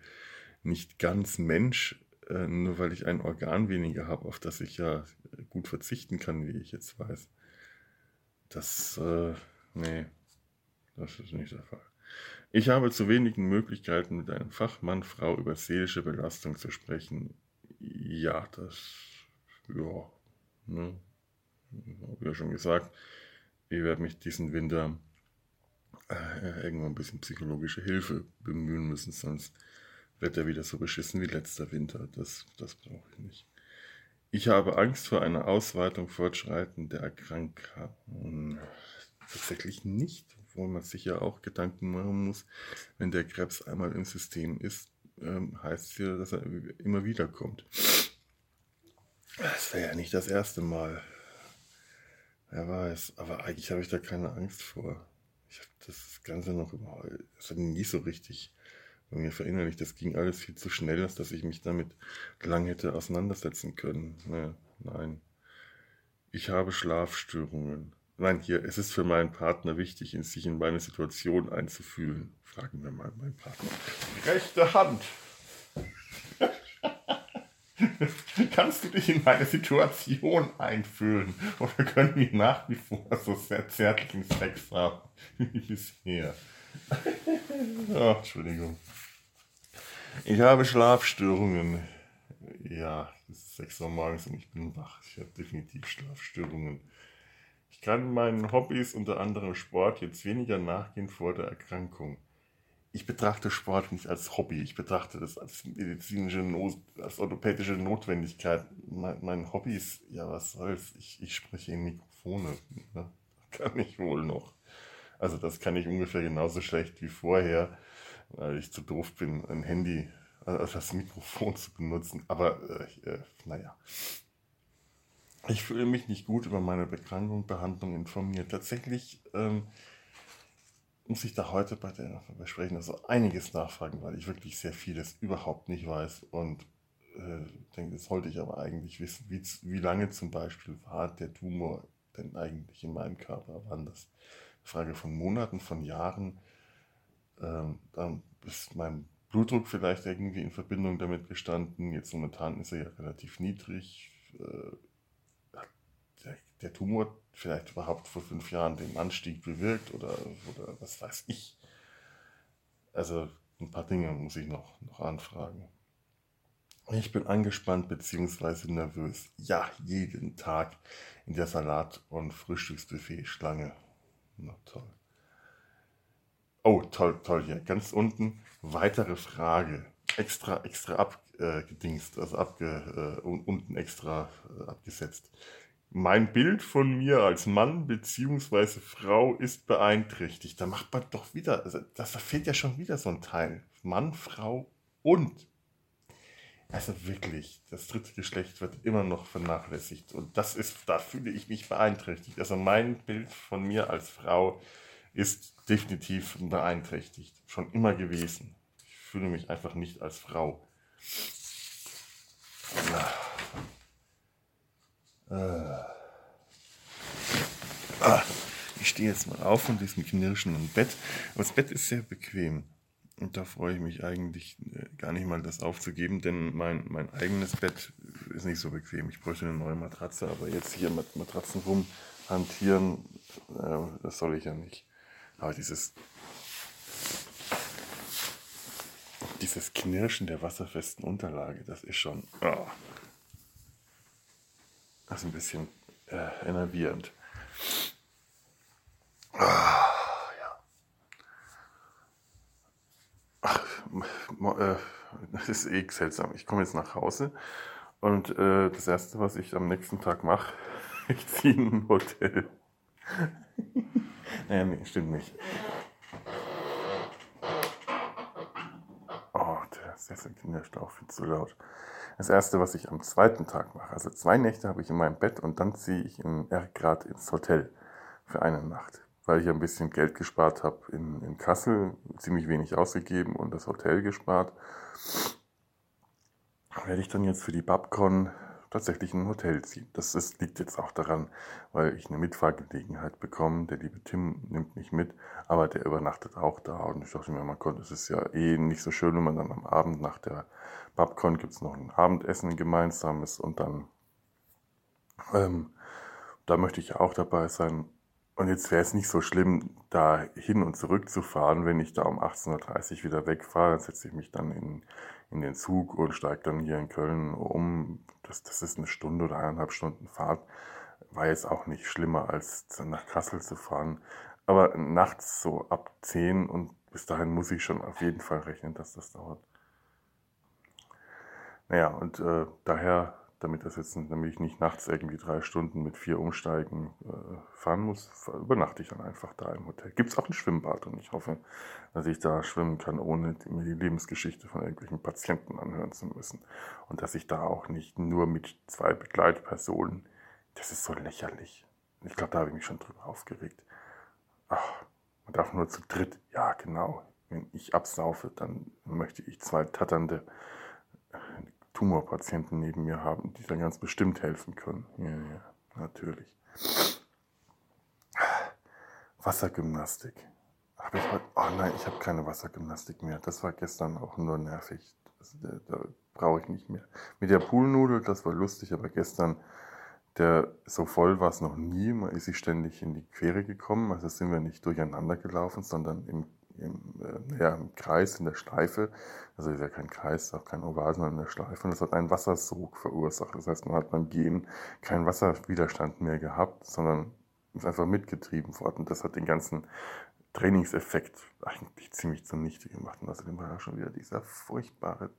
[SPEAKER 1] nicht ganz Mensch, äh, nur weil ich ein Organ weniger habe, auf das ich ja gut verzichten kann, wie ich jetzt weiß. Das, äh, nee, das ist nicht der Fall. Ich habe zu wenigen Möglichkeiten, mit einem Fachmann, Frau über seelische Belastung zu sprechen. Ja, das, ja, ne, habe ja schon gesagt. Ich werde mich diesen Winter äh, irgendwann ein bisschen psychologische Hilfe bemühen müssen, sonst wird er wieder so beschissen wie letzter Winter. Das, das brauche ich nicht. Ich habe Angst vor einer Ausweitung fortschreitender Erkrankungen. Tatsächlich nicht wo man sich ja auch Gedanken machen muss, wenn der Krebs einmal im System ist, ähm, heißt es ja, dass er immer wieder kommt. Das wäre ja nicht das erste Mal. Wer weiß, aber eigentlich habe ich da keine Angst vor. Ich habe das Ganze noch überhaupt, hat nie so richtig bei mir verinnerlicht. Das ging alles viel zu schnell, als dass ich mich damit lang hätte auseinandersetzen können. Ne, nein. Ich habe Schlafstörungen. Nein, hier, es ist für meinen Partner wichtig, sich in meine Situation einzufühlen. Fragen wir mal meinen Partner. Rechte Hand. kannst du dich in meine Situation einfühlen? Oder können wir nach wie vor so sehr zärtlichen Sex haben wie bisher? oh, Entschuldigung. Ich habe Schlafstörungen. Ja, es ist 6 Uhr morgens und ich bin wach. Ich habe definitiv Schlafstörungen. Ich kann meinen Hobbys, unter anderem Sport, jetzt weniger nachgehen vor der Erkrankung. Ich betrachte Sport nicht als Hobby, ich betrachte das als medizinische, Not, als orthopädische Notwendigkeit. Mein, mein Hobby ist, ja was soll's, ich, ich spreche in Mikrofone. Ne? Kann ich wohl noch. Also das kann ich ungefähr genauso schlecht wie vorher, weil ich zu doof bin, ein Handy als das Mikrofon zu benutzen. Aber äh, äh, naja. Ich fühle mich nicht gut über meine Bekrankung, Behandlung informiert. Tatsächlich ähm, muss ich da heute bei der Besprechung also einiges nachfragen, weil ich wirklich sehr vieles überhaupt nicht weiß und äh, denke, das sollte ich aber eigentlich wissen. Wie, wie lange zum Beispiel war der Tumor denn eigentlich in meinem Körper? Waren das Frage von Monaten, von Jahren. Ähm, dann ist mein Blutdruck vielleicht irgendwie in Verbindung damit gestanden. Jetzt momentan ist er ja relativ niedrig. Äh, der, der, Tumor vielleicht überhaupt vor fünf Jahren den Anstieg bewirkt oder, oder was weiß ich. Also ein paar Dinge muss ich noch, noch anfragen. Ich bin angespannt bzw. nervös. Ja, jeden Tag in der Salat- und Frühstücksbuffet-Schlange. Na toll. Oh, toll, toll hier. Ganz unten weitere Frage. Extra, extra abgedingst, also abge, äh, unten extra äh, abgesetzt. Mein Bild von mir als Mann bzw. Frau ist beeinträchtigt. Da macht man doch wieder, also das fehlt ja schon wieder so ein Teil. Mann, Frau und. Also wirklich, das dritte Geschlecht wird immer noch vernachlässigt. Und das ist, da fühle ich mich beeinträchtigt. Also mein Bild von mir als Frau ist definitiv beeinträchtigt. Schon immer gewesen. Ich fühle mich einfach nicht als Frau. Ich stehe jetzt mal auf von diesem knirschenden Bett. Aber das Bett ist sehr bequem. Und da freue ich mich eigentlich äh, gar nicht mal, das aufzugeben, denn mein, mein eigenes Bett ist nicht so bequem. Ich bräuchte eine neue Matratze, aber jetzt hier mit Matratzen rumhantieren, äh, das soll ich ja nicht. Aber dieses, dieses Knirschen der wasserfesten Unterlage, das ist schon, oh, das ist ein bisschen äh, enervierend. Oh. äh, das ist eh seltsam. Ich komme jetzt nach Hause und äh, das Erste, was ich am nächsten Tag mache, ich ziehe in ein Hotel. naja, nee, stimmt nicht. Oh, der ist jetzt Kinderstau viel zu laut. Das Erste, was ich am zweiten Tag mache, also zwei Nächte habe ich in meinem Bett und dann ziehe ich in Ergrad ins Hotel für eine Nacht weil ich ein bisschen Geld gespart habe in, in Kassel, ziemlich wenig ausgegeben und das Hotel gespart, werde ich dann jetzt für die Babcon tatsächlich ein Hotel ziehen. Das ist, liegt jetzt auch daran, weil ich eine Mitfahrgelegenheit bekomme. Der liebe Tim nimmt mich mit, aber der übernachtet auch da. Und ich dachte mir, man konnte, es ist ja eh nicht so schön, wenn man dann am Abend nach der Babcon gibt es noch ein Abendessen gemeinsames und dann ähm, da möchte ich auch dabei sein. Und jetzt wäre es nicht so schlimm, da hin und zurück zu fahren, wenn ich da um 18.30 Uhr wieder wegfahre. Dann setze ich mich dann in, in den Zug und steige dann hier in Köln um. Das, das ist eine Stunde oder eineinhalb Stunden Fahrt. War jetzt auch nicht schlimmer, als nach Kassel zu fahren. Aber nachts so ab 10 und bis dahin muss ich schon auf jeden Fall rechnen, dass das dauert. Naja, und äh, daher damit, das jetzt, damit ich nicht nachts irgendwie drei Stunden mit vier Umsteigen äh, fahren muss, übernachte ich dann einfach da im Hotel. Gibt es auch ein Schwimmbad und ich hoffe, dass ich da schwimmen kann, ohne mir die Lebensgeschichte von irgendwelchen Patienten anhören zu müssen. Und dass ich da auch nicht nur mit zwei Begleitpersonen, das ist so lächerlich. Ich glaube, da habe ich mich schon drüber aufgeregt. Ach, man darf nur zu dritt. Ja, genau. Wenn ich absaufe, dann möchte ich zwei tatternde Tumorpatienten neben mir haben, die dann ganz bestimmt helfen können. Ja, ja, natürlich. Wassergymnastik. habe ich heute, oh nein, ich habe keine Wassergymnastik mehr. Das war gestern auch nur nervig. Das, da, da brauche ich nicht mehr. Mit der Poolnudel, das war lustig, aber gestern, der so voll war es noch nie. Man ist sie ständig in die Quere gekommen. Also sind wir nicht durcheinander gelaufen, sondern im, im, äh, ja, im Kreis, in der Schleife. Also ist ja kein Kreis, auch kein Oval, sondern in der Schleife. Und das hat einen Wassersog verursacht. Das heißt, man hat beim Gehen keinen Wasserwiderstand mehr gehabt, sondern ist einfach mitgetrieben worden. Das hat den ganzen Trainingseffekt eigentlich ziemlich zunichte gemacht. Und außerdem war da schon wieder dieser furchtbare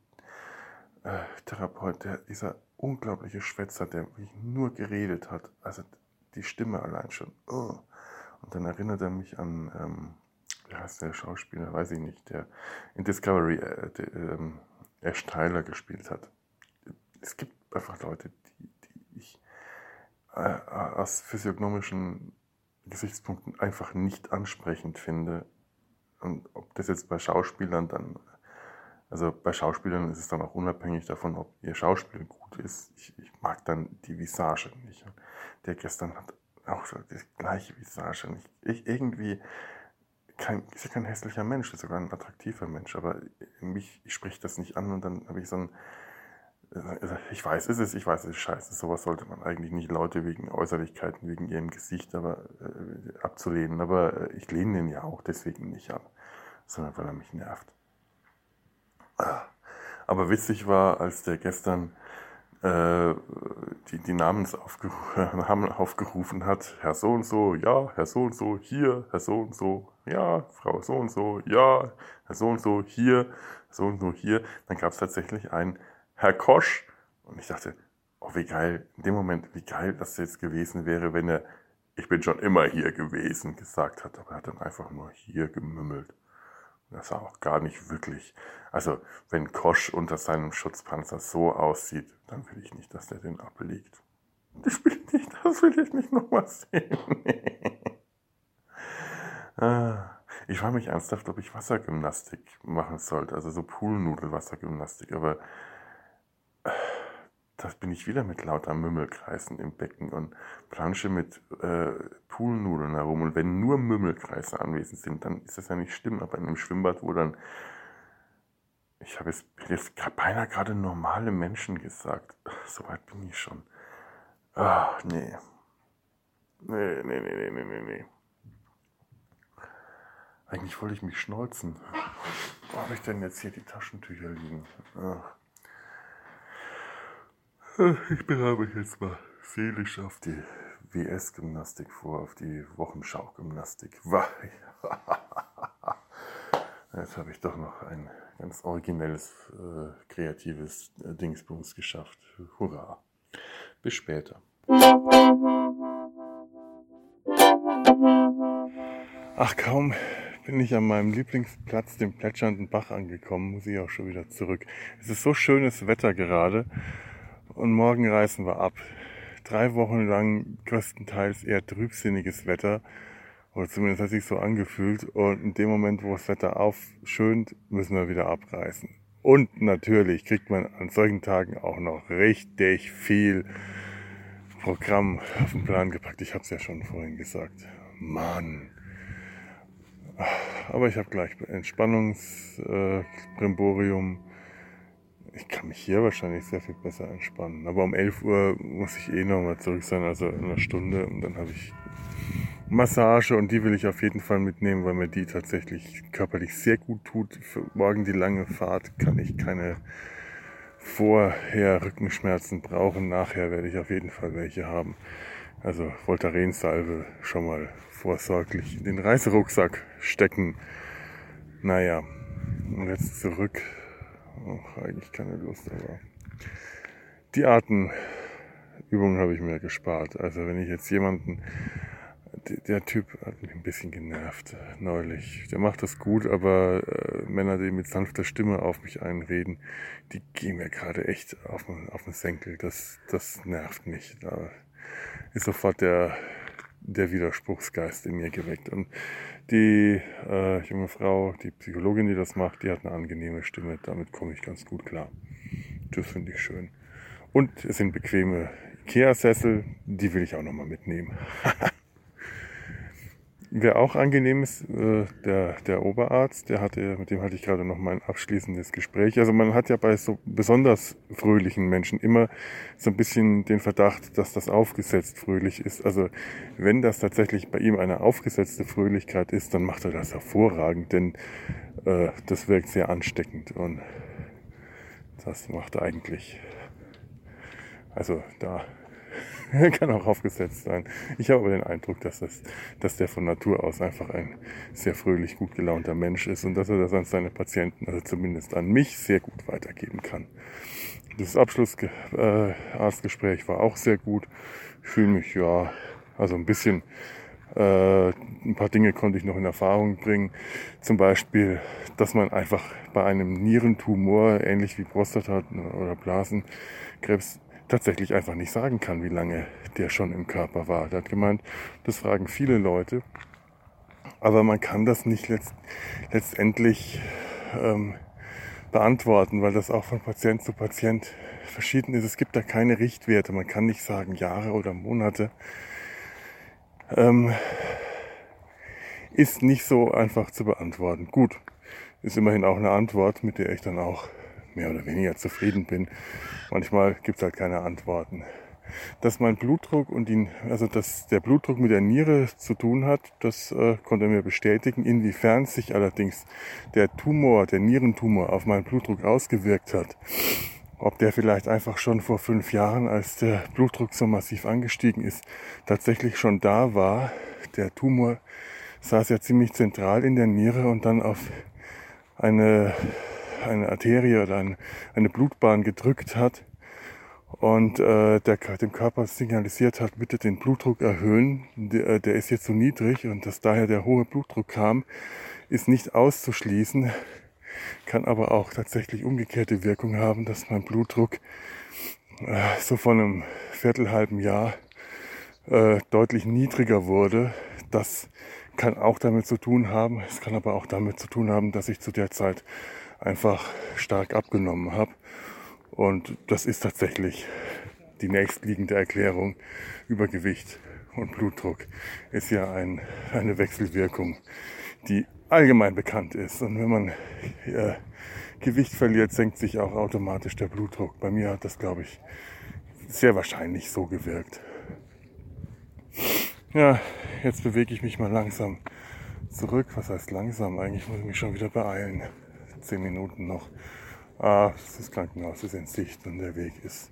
[SPEAKER 1] äh, Therapeut, der, dieser unglaubliche Schwätzer, der wirklich nur geredet hat. Also die Stimme allein schon. Oh. Und dann erinnert er mich an, ähm, wie heißt der Schauspieler, weiß ich nicht, der in Discovery äh, der, ähm, Ash Tyler gespielt hat. Es gibt einfach Leute, die, die ich äh, aus physiognomischen Gesichtspunkten einfach nicht ansprechend finde. Und ob das jetzt bei Schauspielern dann, also bei Schauspielern ist es dann auch unabhängig davon, ob ihr Schauspiel gut ist. Ich, ich mag dann die Visage nicht. der gestern hat auch so die gleiche Visage. Ich, ich irgendwie, kein, ist ja kein hässlicher Mensch, ist sogar ein attraktiver Mensch, aber mich spricht das nicht an und dann habe ich so ein also, ich weiß, es ist, ich weiß, es ist scheiße. Sowas sollte man eigentlich nicht Leute wegen Äußerlichkeiten, wegen ihrem Gesicht aber, äh, abzulehnen. Aber äh, ich lehne den ja auch deswegen nicht ab, sondern weil er mich nervt. Aber witzig war, als der gestern äh, die, die Namens Namen aufgerufen hat, Herr so und so, ja, Herr so und so, hier, Herr so und so, ja, Frau so und so, ja, Herr so und so, hier, so und so, hier, dann gab es tatsächlich ein Herr Kosch. Und ich dachte, oh, wie geil, in dem Moment, wie geil das jetzt gewesen wäre, wenn er, ich bin schon immer hier gewesen, gesagt hat. Aber er hat dann einfach nur hier gemümmelt. Das war auch gar nicht wirklich. Also, wenn Kosch unter seinem Schutzpanzer so aussieht, dann will ich nicht, dass der den ablegt. Das will ich nicht, das will ich nicht nochmal sehen. ah. Ich frage mich ernsthaft, ob ich Wassergymnastik machen sollte, also so Poolnudel-Wassergymnastik, aber das bin ich wieder mit lauter Mümmelkreisen im Becken und plansche mit äh, Poolnudeln herum. Und wenn nur Mümmelkreise anwesend sind, dann ist das ja nicht schlimm. Aber in einem Schwimmbad, wo dann, ich habe jetzt, jetzt beinahe gerade normale Menschen gesagt. So weit bin ich schon. Ach, nee. Nee, nee, nee, nee, nee, nee. Eigentlich wollte ich mich schneuzen. Wo habe ich denn jetzt hier die Taschentücher liegen? Ach. Ich bereite mich jetzt mal seelisch auf die WS-Gymnastik vor, auf die Wochenschau-Gymnastik. Jetzt habe ich doch noch ein ganz originelles, äh, kreatives äh, Dingsbums geschafft. Hurra. Bis später. Ach, kaum bin ich an meinem Lieblingsplatz, dem plätschernden Bach, angekommen, muss ich auch schon wieder zurück. Es ist so schönes Wetter gerade und morgen reisen wir ab. Drei Wochen lang größtenteils eher trübsinniges Wetter. Oder zumindest hat sich so angefühlt. Und in dem Moment, wo das Wetter aufschönt, müssen wir wieder abreisen. Und natürlich kriegt man an solchen Tagen auch noch richtig viel Programm auf den Plan gepackt. Ich habe es ja schon vorhin gesagt. Mann. Aber ich habe gleich Entspannungsbrimborium. Äh, ich kann mich hier wahrscheinlich sehr viel besser entspannen. Aber um 11 Uhr muss ich eh nochmal zurück sein, also in einer Stunde. Und dann habe ich Massage und die will ich auf jeden Fall mitnehmen, weil mir die tatsächlich körperlich sehr gut tut. Für morgen die lange Fahrt kann ich keine vorher Rückenschmerzen brauchen. Nachher werde ich auf jeden Fall welche haben. Also Voltaren-Salve schon mal vorsorglich in den Reiserucksack stecken. Naja, und jetzt zurück Ach, eigentlich keine Lust, aber die Atemübungen habe ich mir gespart. Also wenn ich jetzt jemanden, der Typ hat mich ein bisschen genervt neulich. Der macht das gut, aber äh, Männer, die mit sanfter Stimme auf mich einreden, die gehen mir gerade echt auf, auf den Senkel. Das, das nervt mich. Da ist sofort der, der Widerspruchsgeist in mir geweckt. Und die äh, junge Frau, die Psychologin, die das macht, die hat eine angenehme Stimme. Damit komme ich ganz gut klar. Das finde ich schön. Und es sind bequeme Ikea-Sessel. Die will ich auch nochmal mitnehmen. wer auch angenehm ist, äh, der, der Oberarzt, der hatte, mit dem hatte ich gerade noch mein abschließendes Gespräch. Also man hat ja bei so besonders fröhlichen Menschen immer so ein bisschen den Verdacht, dass das aufgesetzt fröhlich ist. Also wenn das tatsächlich bei ihm eine aufgesetzte Fröhlichkeit ist, dann macht er das hervorragend, denn äh, das wirkt sehr ansteckend und das macht er eigentlich. Also da kann auch aufgesetzt sein. Ich habe aber den Eindruck, dass, das, dass der von Natur aus einfach ein sehr fröhlich, gut gelaunter Mensch ist und dass er das an seine Patienten, also zumindest an mich, sehr gut weitergeben kann. Das Abschlussarztgespräch äh, war auch sehr gut. Ich fühle mich, ja, also ein bisschen, äh, ein paar Dinge konnte ich noch in Erfahrung bringen. Zum Beispiel, dass man einfach bei einem Nierentumor, ähnlich wie Prostata oder Blasenkrebs, tatsächlich einfach nicht sagen kann, wie lange der schon im Körper war. Er hat gemeint, das fragen viele Leute, aber man kann das nicht letzt, letztendlich ähm, beantworten, weil das auch von Patient zu Patient verschieden ist. Es gibt da keine Richtwerte. Man kann nicht sagen Jahre oder Monate. Ähm, ist nicht so einfach zu beantworten. Gut, ist immerhin auch eine Antwort, mit der ich dann auch mehr oder weniger zufrieden bin. Manchmal gibt es halt keine Antworten. Dass mein Blutdruck und die, also dass der Blutdruck mit der Niere zu tun hat, das äh, konnte er mir bestätigen. Inwiefern sich allerdings der Tumor, der Nierentumor auf meinen Blutdruck ausgewirkt hat, ob der vielleicht einfach schon vor fünf Jahren, als der Blutdruck so massiv angestiegen ist, tatsächlich schon da war. Der Tumor saß ja ziemlich zentral in der Niere und dann auf eine eine Arterie oder ein, eine Blutbahn gedrückt hat und äh, der, dem Körper signalisiert hat, bitte den Blutdruck erhöhen, der, äh, der ist jetzt so niedrig und dass daher der hohe Blutdruck kam, ist nicht auszuschließen, kann aber auch tatsächlich umgekehrte Wirkung haben, dass mein Blutdruck äh, so von einem viertelhalben Jahr äh, deutlich niedriger wurde. Das kann auch damit zu tun haben. Es kann aber auch damit zu tun haben, dass ich zu der Zeit einfach stark abgenommen habe. Und das ist tatsächlich die nächstliegende Erklärung. Übergewicht und Blutdruck ist ja ein, eine Wechselwirkung, die allgemein bekannt ist. Und wenn man äh, Gewicht verliert, senkt sich auch automatisch der Blutdruck. Bei mir hat das, glaube ich, sehr wahrscheinlich so gewirkt. Ja, jetzt bewege ich mich mal langsam zurück. Was heißt langsam? Eigentlich muss ich mich schon wieder beeilen zehn Minuten noch. Ah, das Krankenhaus ist in Sicht und der Weg ist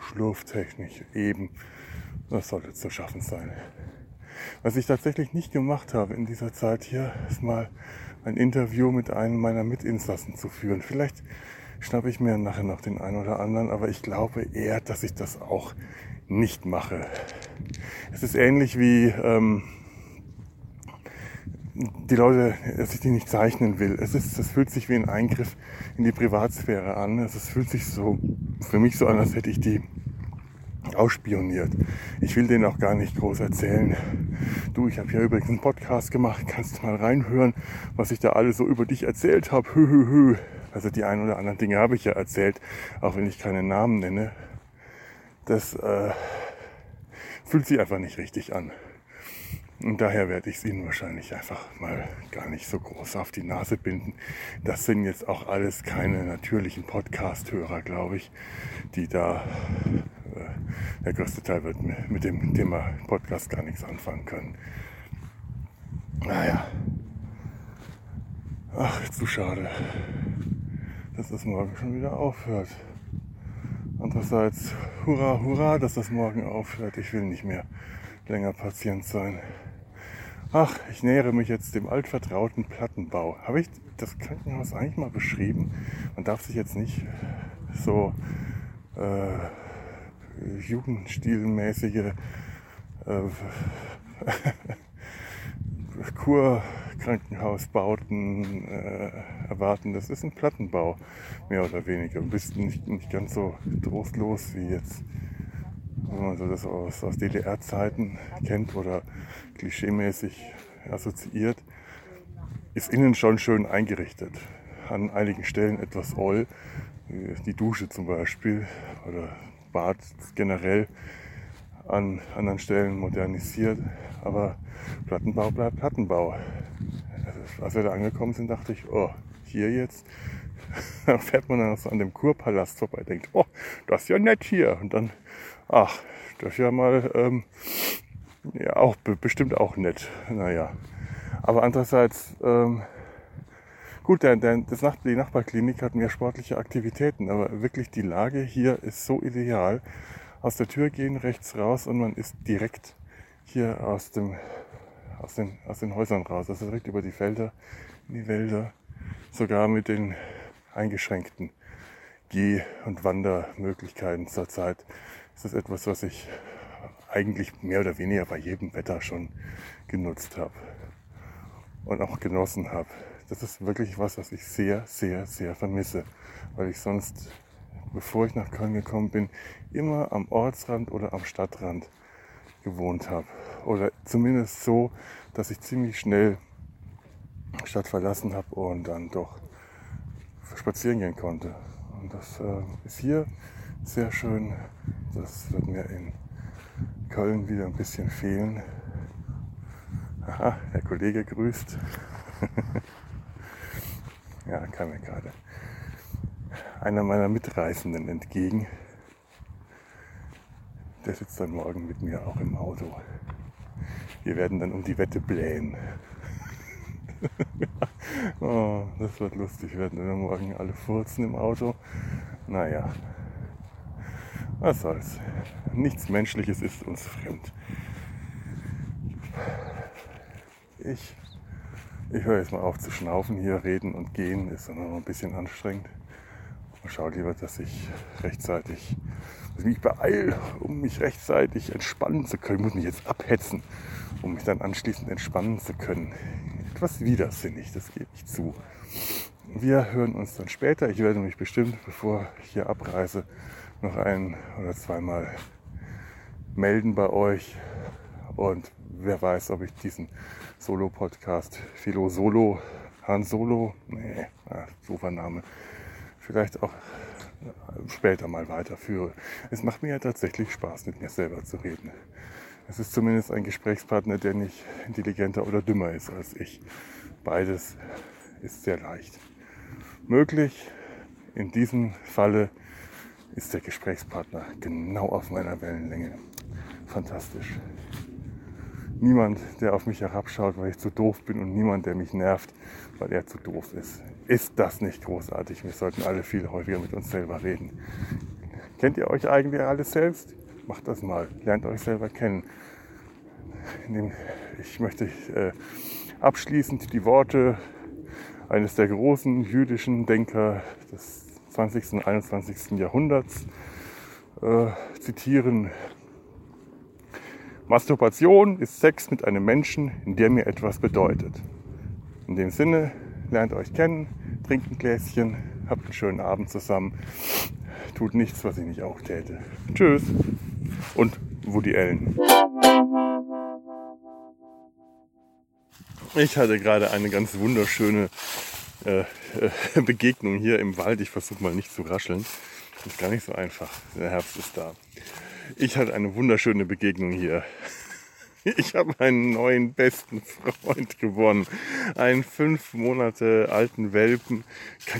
[SPEAKER 1] schlurftechnisch eben. Das sollte zu schaffen sein. Was ich tatsächlich nicht gemacht habe in dieser Zeit hier, ist mal ein Interview mit einem meiner Mitinsassen zu führen. Vielleicht schnappe ich mir nachher noch den einen oder anderen, aber ich glaube eher, dass ich das auch nicht mache. Es ist ähnlich wie ähm, die Leute, dass ich die nicht zeichnen will. Es ist, es fühlt sich wie ein Eingriff in die Privatsphäre an. Es fühlt sich so, für mich so an, als hätte ich die ausspioniert. Ich will denen auch gar nicht groß erzählen. Du, ich habe ja übrigens einen Podcast gemacht, kannst du mal reinhören, was ich da alles so über dich erzählt habe. Hü, hü, hü. Also die ein oder anderen Dinge habe ich ja erzählt, auch wenn ich keine Namen nenne. Das äh, fühlt sich einfach nicht richtig an. Und daher werde ich es Ihnen wahrscheinlich einfach mal gar nicht so groß auf die Nase binden. Das sind jetzt auch alles keine natürlichen Podcast-Hörer, glaube ich, die da, äh, der größte Teil wird mit dem Thema Podcast gar nichts anfangen können. Naja. Ach, zu schade, dass das morgen schon wieder aufhört. Andererseits, hurra, hurra, dass das morgen aufhört. Ich will nicht mehr länger Patient sein. Ach, ich nähere mich jetzt dem altvertrauten Plattenbau. Habe ich das Krankenhaus eigentlich mal beschrieben? Man darf sich jetzt nicht so äh, jugendstilmäßige äh, Kurkrankenhausbauten äh, erwarten. Das ist ein Plattenbau, mehr oder weniger. Du bist nicht, nicht ganz so trostlos wie jetzt wenn man so das aus, aus DDR-Zeiten kennt oder klischeemäßig assoziiert, ist innen schon schön eingerichtet. An einigen Stellen etwas oll, die Dusche zum Beispiel oder Bad generell. an anderen Stellen modernisiert. Aber Plattenbau bleibt Plattenbau. Also, als wir da angekommen sind, dachte ich, oh, hier jetzt. dann fährt man dann so an dem Kurpalast vorbei, denkt, oh, das ist ja nett hier. Und dann, ach, das ist ja mal, ähm, ja, auch bestimmt auch nett. Naja. Aber andererseits, ähm, gut, der, der, das Nach die Nachbarklinik hat mehr sportliche Aktivitäten, aber wirklich die Lage hier ist so ideal. Aus der Tür gehen, rechts raus und man ist direkt hier aus, dem, aus, den, aus den Häusern raus. Also direkt über die Felder, in die Wälder, sogar mit den eingeschränkten Geh- und Wandermöglichkeiten zurzeit ist das etwas, was ich eigentlich mehr oder weniger bei jedem Wetter schon genutzt habe und auch genossen habe. Das ist wirklich was, was ich sehr, sehr, sehr vermisse, weil ich sonst, bevor ich nach Köln gekommen bin, immer am Ortsrand oder am Stadtrand gewohnt habe. Oder zumindest so, dass ich ziemlich schnell Stadt verlassen habe und dann doch spazieren gehen konnte. Und das äh, ist hier sehr schön. Das wird mir in Köln wieder ein bisschen fehlen. Aha, der Kollege grüßt. ja, kam mir gerade einer meiner Mitreisenden entgegen. Der sitzt dann morgen mit mir auch im Auto. Wir werden dann um die Wette blähen. oh, das wird lustig. Wir werden dann morgen alle furzen im Auto. Naja, was soll's. Nichts Menschliches ist uns fremd. Ich, ich höre jetzt mal auf zu schnaufen. Hier reden und gehen ist noch ein bisschen anstrengend. Und schaue lieber, dass ich rechtzeitig, dass ich mich beeile, um mich rechtzeitig entspannen zu können. Ich muss mich jetzt abhetzen, um mich dann anschließend entspannen zu können. Etwas widersinnig, das gebe ich zu. Wir hören uns dann später. Ich werde mich bestimmt, bevor ich hier abreise, noch ein oder zweimal melden bei euch. Und wer weiß, ob ich diesen Solo-Podcast, Philo Solo, Han Solo, nee, doofer Name, vielleicht auch später mal weiterführe. Es macht mir ja tatsächlich Spaß, mit mir selber zu reden. Es ist zumindest ein Gesprächspartner, der nicht intelligenter oder dümmer ist als ich. Beides ist sehr leicht. Möglich in diesem Falle ist der Gesprächspartner genau auf meiner Wellenlänge. Fantastisch. Niemand, der auf mich herabschaut, weil ich zu doof bin und niemand, der mich nervt, weil er zu doof ist. Ist das nicht großartig? Wir sollten alle viel häufiger mit uns selber reden. Kennt ihr euch eigentlich alles selbst? Macht das mal. Lernt euch selber kennen. Ich möchte äh, abschließend die Worte eines der großen jüdischen Denker des 20. und 21. Jahrhunderts äh, zitieren. Masturbation ist Sex mit einem Menschen, in der mir etwas bedeutet. In dem Sinne, lernt euch kennen, trinkt ein Gläschen, habt einen schönen Abend zusammen, tut nichts, was ich nicht auch täte. Tschüss und Woody Allen. Ich hatte gerade eine ganz wunderschöne äh, äh, Begegnung hier im Wald. Ich versuche mal nicht zu rascheln. Ist gar nicht so einfach. Der Herbst ist da. Ich hatte eine wunderschöne Begegnung hier. Ich habe einen neuen besten Freund gewonnen. Einen fünf Monate alten Welpen.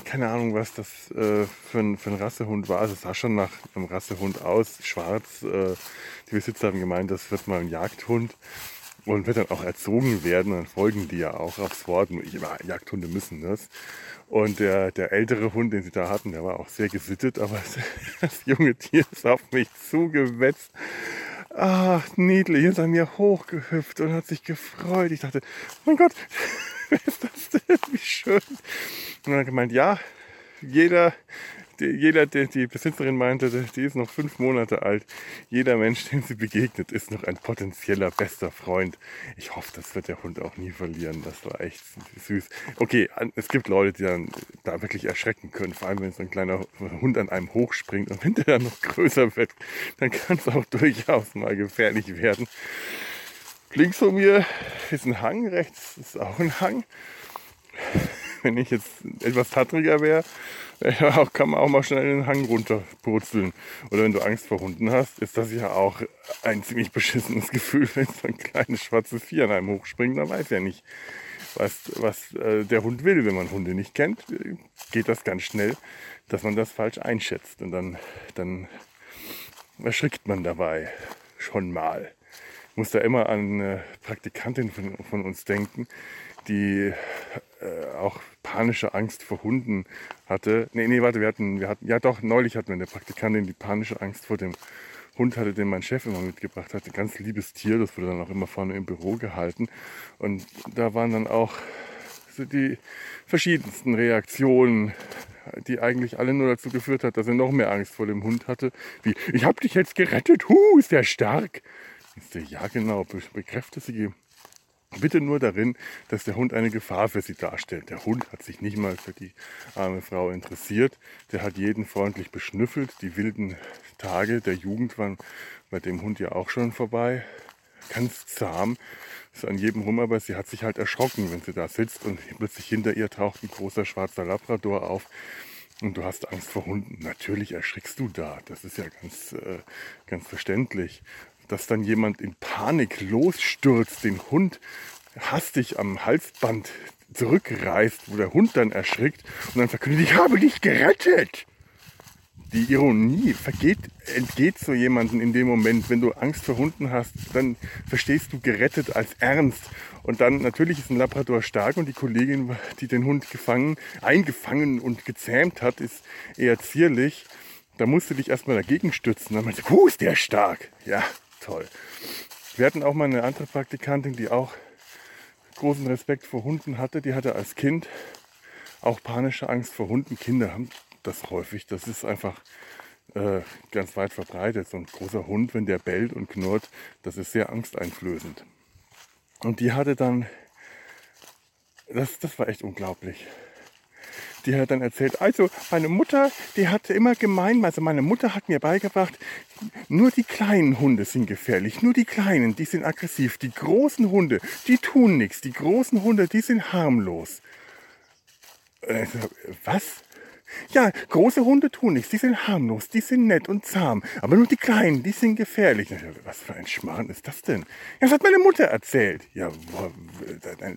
[SPEAKER 1] Keine Ahnung, was das äh, für, ein, für ein Rassehund war. Also es sah schon nach einem Rassehund aus. Schwarz. Die Besitzer haben gemeint, das wird mal ein Jagdhund und wird dann auch erzogen werden. Dann folgen die ja auch aufs Wort. Jagdhunde müssen das. Und der, der ältere Hund, den sie da hatten, der war auch sehr gesittet, aber das junge Tier ist auf mich zugewetzt. Ach, niedlich, ist an mir hochgehüpft und hat sich gefreut. Ich dachte, mein Gott, wer ist das denn? Wie schön. Und dann hat er gemeint, ja, jeder, jeder, der die Besitzerin meinte, die ist noch fünf Monate alt. Jeder Mensch, dem sie begegnet, ist noch ein potenzieller bester Freund. Ich hoffe, das wird der Hund auch nie verlieren. Das war echt süß. Okay, es gibt Leute, die dann da wirklich erschrecken können. Vor allem, wenn so ein kleiner Hund an einem hochspringt und wenn der dann noch größer wird, dann kann es auch durchaus mal gefährlich werden. Links von mir ist ein Hang, rechts ist auch ein Hang. wenn ich jetzt etwas tattriger wäre, ja, kann man auch mal schnell den Hang runterpurzeln. Oder wenn du Angst vor Hunden hast, ist das ja auch ein ziemlich beschissenes Gefühl, wenn so ein kleines schwarzes Vieh an einem hochspringt. Man weiß ja nicht, was, was äh, der Hund will. Wenn man Hunde nicht kennt, geht das ganz schnell, dass man das falsch einschätzt. Und dann, dann erschrickt man dabei schon mal. Ich muss da immer an eine Praktikantin von, von uns denken, die äh, auch panische Angst vor Hunden hatte. Nee, nee, warte, wir hatten, wir hatten, ja doch, neulich hatten wir eine Praktikantin, die panische Angst vor dem Hund hatte, den mein Chef immer mitgebracht hatte. Ganz liebes Tier, das wurde dann auch immer vorne im Büro gehalten. Und da waren dann auch so die verschiedensten Reaktionen, die eigentlich alle nur dazu geführt hat, dass er noch mehr Angst vor dem Hund hatte. Wie, ich hab dich jetzt gerettet, hu, ist der stark. Ja genau, bekräftige Bitte nur darin, dass der Hund eine Gefahr für sie darstellt. Der Hund hat sich nicht mal für die arme Frau interessiert. Der hat jeden freundlich beschnüffelt. Die wilden Tage der Jugend waren bei dem Hund ja auch schon vorbei. Ganz zahm. Ist an jedem rum, aber sie hat sich halt erschrocken, wenn sie da sitzt und plötzlich hinter ihr taucht ein großer schwarzer Labrador auf. Und du hast Angst vor Hunden. Natürlich erschrickst du da. Das ist ja ganz, äh, ganz verständlich dass dann jemand in Panik losstürzt, den Hund hastig am Halsband zurückreißt, wo der Hund dann erschrickt und dann verkündet, ich habe dich gerettet. Die Ironie vergeht, entgeht so jemanden in dem Moment, wenn du Angst vor Hunden hast, dann verstehst du gerettet als ernst. Und dann natürlich ist ein Labrador stark und die Kollegin, die den Hund gefangen, eingefangen und gezähmt hat, ist eher zierlich. Da musst du dich erstmal dagegen stützen. Dann meinst du, puh, ist der stark. Ja, toll. Wir hatten auch mal eine andere Praktikantin, die auch großen Respekt vor Hunden hatte. Die hatte als Kind auch panische Angst vor Hunden. Kinder haben das häufig. Das ist einfach äh, ganz weit verbreitet. So ein großer Hund, wenn der bellt und knurrt, das ist sehr angsteinflößend. Und die hatte dann, das, das war echt unglaublich die hat dann erzählt, also meine Mutter, die hatte immer gemein, also meine Mutter hat mir beigebracht, nur die kleinen Hunde sind gefährlich, nur die kleinen, die sind aggressiv, die großen Hunde, die tun nichts, die großen Hunde, die sind harmlos. Äh, was? Ja, große Hunde tun nichts, die sind harmlos, die sind nett und zahm. Aber nur die Kleinen, die sind gefährlich. Was für ein Schmarrn ist das denn? Ja, das hat meine Mutter erzählt. Ja,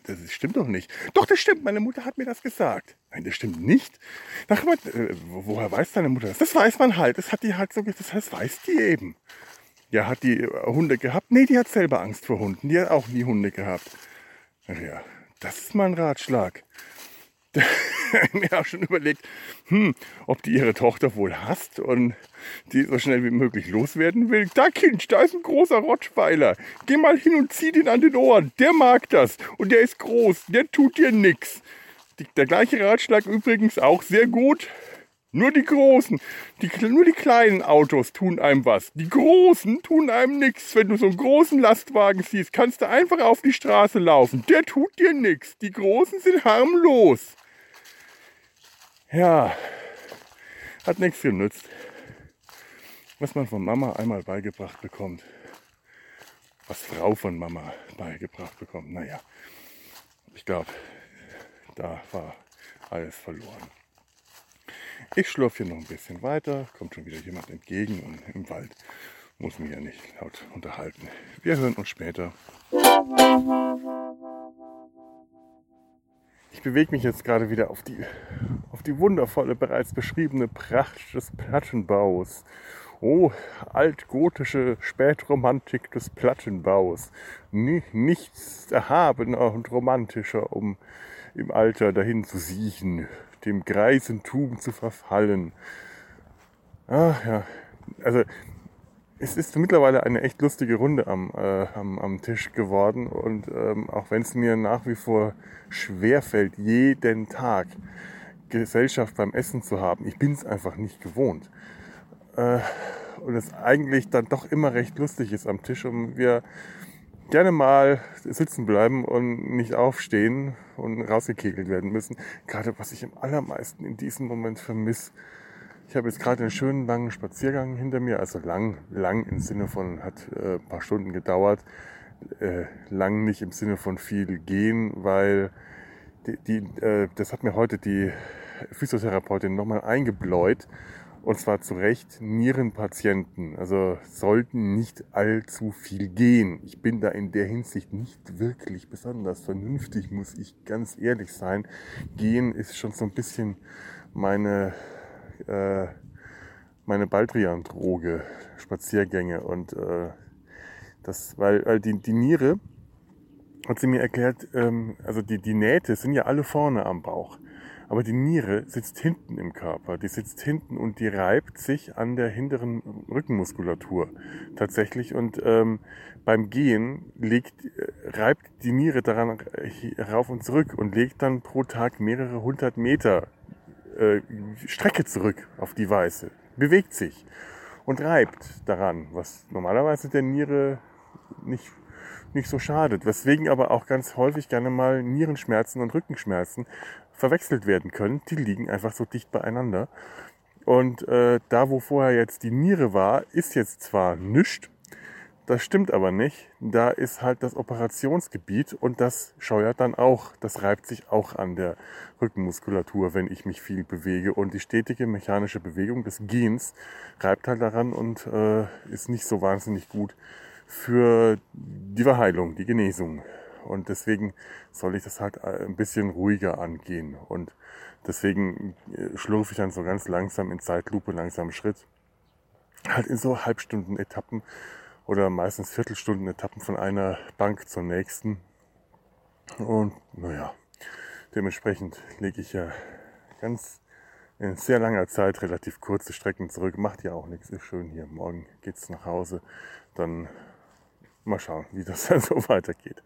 [SPEAKER 1] das stimmt doch nicht. Doch, das stimmt, meine Mutter hat mir das gesagt. Nein, das stimmt nicht. Ach, äh, woher weiß deine Mutter das? Das weiß man halt, das hat die halt so, das weiß die eben. Ja, hat die Hunde gehabt? Nee, die hat selber Angst vor Hunden. Die hat auch nie Hunde gehabt. Ja, das ist mein Ratschlag. mir auch schon überlegt, hm, ob die ihre Tochter wohl hasst und die so schnell wie möglich loswerden will. Da Kind, da ist ein großer Rottweiler. Geh mal hin und zieh den an den Ohren. Der mag das und der ist groß. Der tut dir nix. der gleiche Ratschlag übrigens auch sehr gut. Nur die großen, die, nur die kleinen Autos tun einem was. Die großen tun einem nichts. Wenn du so einen großen Lastwagen siehst, kannst du einfach auf die Straße laufen. Der tut dir nichts. Die großen sind harmlos. Ja, hat nichts genützt. Was man von Mama einmal beigebracht bekommt, was Frau von Mama beigebracht bekommt, naja, ich glaube, da war alles verloren. Ich schlurfe hier noch ein bisschen weiter, kommt schon wieder jemand entgegen und im Wald muss mich ja nicht laut unterhalten. Wir hören uns später. Ich bewege mich jetzt gerade wieder auf die, die wundervolle, bereits beschriebene Pracht des Plattenbaus. Oh, altgotische Spätromantik des Plattenbaus. Nichts erhabener und romantischer, um im Alter dahin zu siechen, dem Greisentum zu verfallen. Ach ja, also es ist mittlerweile eine echt lustige Runde am, äh, am, am Tisch geworden und ähm, auch wenn es mir nach wie vor schwerfällt, jeden Tag Gesellschaft beim Essen zu haben, ich bin es einfach nicht gewohnt. Äh, und es eigentlich dann doch immer recht lustig ist am Tisch und wir gerne mal sitzen bleiben und nicht aufstehen und rausgekegelt werden müssen. Gerade was ich am allermeisten in diesem Moment vermisse, ich habe jetzt gerade einen schönen langen Spaziergang hinter mir, also lang, lang im Sinne von hat äh, ein paar Stunden gedauert, äh, lang nicht im Sinne von viel gehen, weil die, die, äh, das hat mir heute die Physiotherapeutin nochmal eingebläut. Und zwar zu Recht Nierenpatienten. Also sollten nicht allzu viel gehen. Ich bin da in der Hinsicht nicht wirklich besonders vernünftig, muss ich ganz ehrlich sein. Gehen ist schon so ein bisschen meine, äh, meine Baldrian-Droge, Spaziergänge. Und äh, das, weil, weil die, die Niere, hat sie mir erklärt, ähm, also die, die Nähte sind ja alle vorne am Bauch. Aber die Niere sitzt hinten im Körper. Die sitzt hinten und die reibt sich an der hinteren Rückenmuskulatur tatsächlich. Und ähm, beim Gehen legt, äh, reibt die Niere daran rauf und zurück und legt dann pro Tag mehrere hundert Meter äh, Strecke zurück auf die Weise. Bewegt sich und reibt daran, was normalerweise der Niere nicht nicht so schadet. Weswegen aber auch ganz häufig gerne mal Nierenschmerzen und Rückenschmerzen verwechselt werden können. Die liegen einfach so dicht beieinander. Und äh, da, wo vorher jetzt die Niere war, ist jetzt zwar nichts, das stimmt aber nicht. Da ist halt das Operationsgebiet und das scheuert dann auch, das reibt sich auch an der Rückenmuskulatur, wenn ich mich viel bewege. Und die stetige mechanische Bewegung des Gens reibt halt daran und äh, ist nicht so wahnsinnig gut für die Verheilung, die Genesung. Und deswegen soll ich das halt äh, ein bisschen ruhiger angehen. Und deswegen äh, schlurfe ich dann so ganz langsam in Zeitlupe, langsam Schritt. Halt in so Halbstunden-Etappen oder meistens Viertelstunden-Etappen von einer Bank zur nächsten. Und naja, dementsprechend lege ich ja ganz in sehr langer Zeit relativ kurze Strecken zurück. Macht ja auch nichts, ist schön hier. Morgen geht's nach Hause. Dann mal schauen, wie das dann so weitergeht.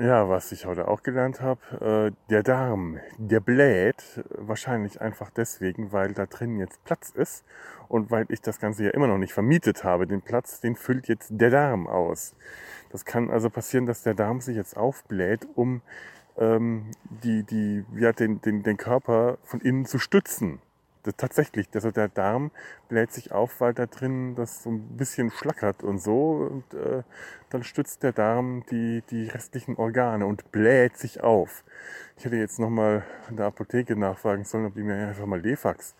[SPEAKER 1] Ja, was ich heute auch gelernt habe, äh, der Darm, der bläht wahrscheinlich einfach deswegen, weil da drin jetzt Platz ist und weil ich das Ganze ja immer noch nicht vermietet habe. Den Platz, den füllt jetzt der Darm aus. Das kann also passieren, dass der Darm sich jetzt aufbläht, um ähm, die, die, ja, den, den, den Körper von innen zu stützen tatsächlich, also der Darm bläht sich auf, weil da drin das so ein bisschen schlackert und so. Und äh, dann stützt der Darm die, die restlichen Organe und bläht sich auf. Ich hätte jetzt nochmal in der Apotheke nachfragen sollen, ob die mir einfach mal Lefax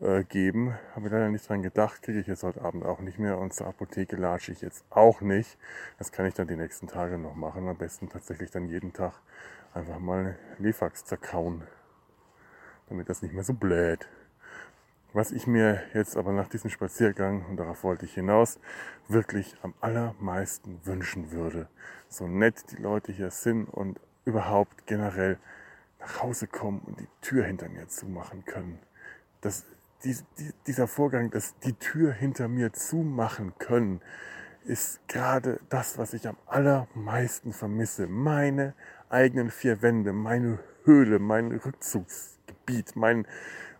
[SPEAKER 1] äh, geben. Habe leider nicht dran gedacht, kriege ich jetzt heute Abend auch nicht mehr. Und zur Apotheke latsche ich jetzt auch nicht. Das kann ich dann die nächsten Tage noch machen. Am besten tatsächlich dann jeden Tag einfach mal Lefax zerkauen damit das nicht mehr so bläht. Was ich mir jetzt aber nach diesem Spaziergang, und darauf wollte ich hinaus, wirklich am allermeisten wünschen würde, so nett die Leute hier sind und überhaupt generell nach Hause kommen und die Tür hinter mir zumachen können. Das, die, die, dieser Vorgang, dass die Tür hinter mir zumachen können, ist gerade das, was ich am allermeisten vermisse. Meine eigenen vier Wände, meine Höhle, mein Rückzugsgebiet, mein,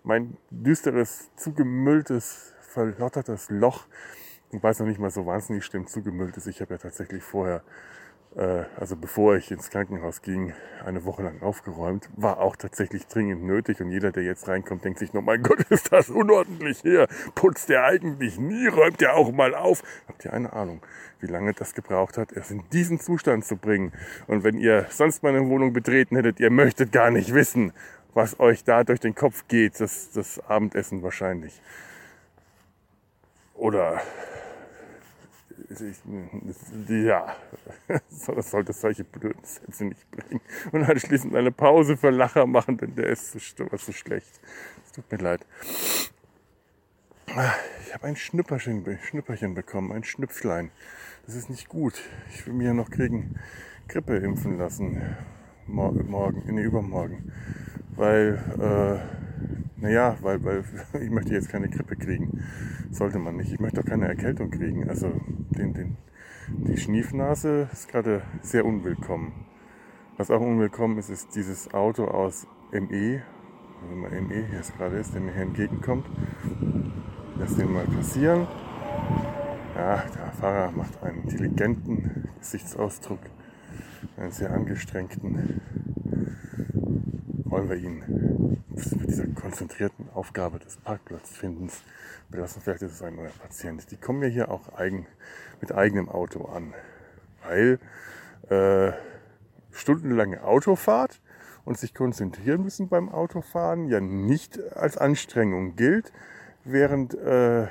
[SPEAKER 1] mein düsteres, zugemülltes, verlottertes Loch. Ich weiß noch nicht mal so wahnsinnig schlimm zugemüllt ist. Ich habe ja tatsächlich vorher, äh, also bevor ich ins Krankenhaus ging, eine Woche lang aufgeräumt. War auch tatsächlich dringend nötig. Und jeder, der jetzt reinkommt, denkt sich, noch, mein Gott, ist das unordentlich hier. Putzt der eigentlich nie, räumt der auch mal auf. Habt ihr eine Ahnung, wie lange das gebraucht hat, es in diesen Zustand zu bringen? Und wenn ihr sonst meine Wohnung betreten hättet, ihr möchtet gar nicht wissen, was euch da durch den Kopf geht, das, das Abendessen wahrscheinlich. Oder ja, das sollte solche blöden Sätze nicht bringen. Und anschließend eine Pause für Lacher machen, denn der ist so, so schlecht. Es tut mir leid. Ich habe ein Schnüpperchen, Schnüpperchen bekommen, ein Schnüpflein. Das ist nicht gut. Ich will mir ja noch gegen Grippe impfen lassen. Morgen, nee, übermorgen weil, äh, naja, weil, weil ich möchte jetzt keine Grippe kriegen. Sollte man nicht. Ich möchte auch keine Erkältung kriegen. Also den, den, die Schniefnase ist gerade sehr unwillkommen. Was auch unwillkommen ist, ist dieses Auto aus ME, also mal ME ist gerade ist, der mir hier entgegenkommt. Lass den mal passieren. Ja, der Fahrer macht einen intelligenten Gesichtsausdruck, einen sehr angestrengten wollen wir ihn mit dieser konzentrierten Aufgabe des Parkplatzfindens belassen. Vielleicht ist es ein neuer Patient. Die kommen ja hier auch eigen, mit eigenem Auto an, weil äh, stundenlange Autofahrt und sich konzentrieren müssen beim Autofahren ja nicht als Anstrengung gilt, während, äh,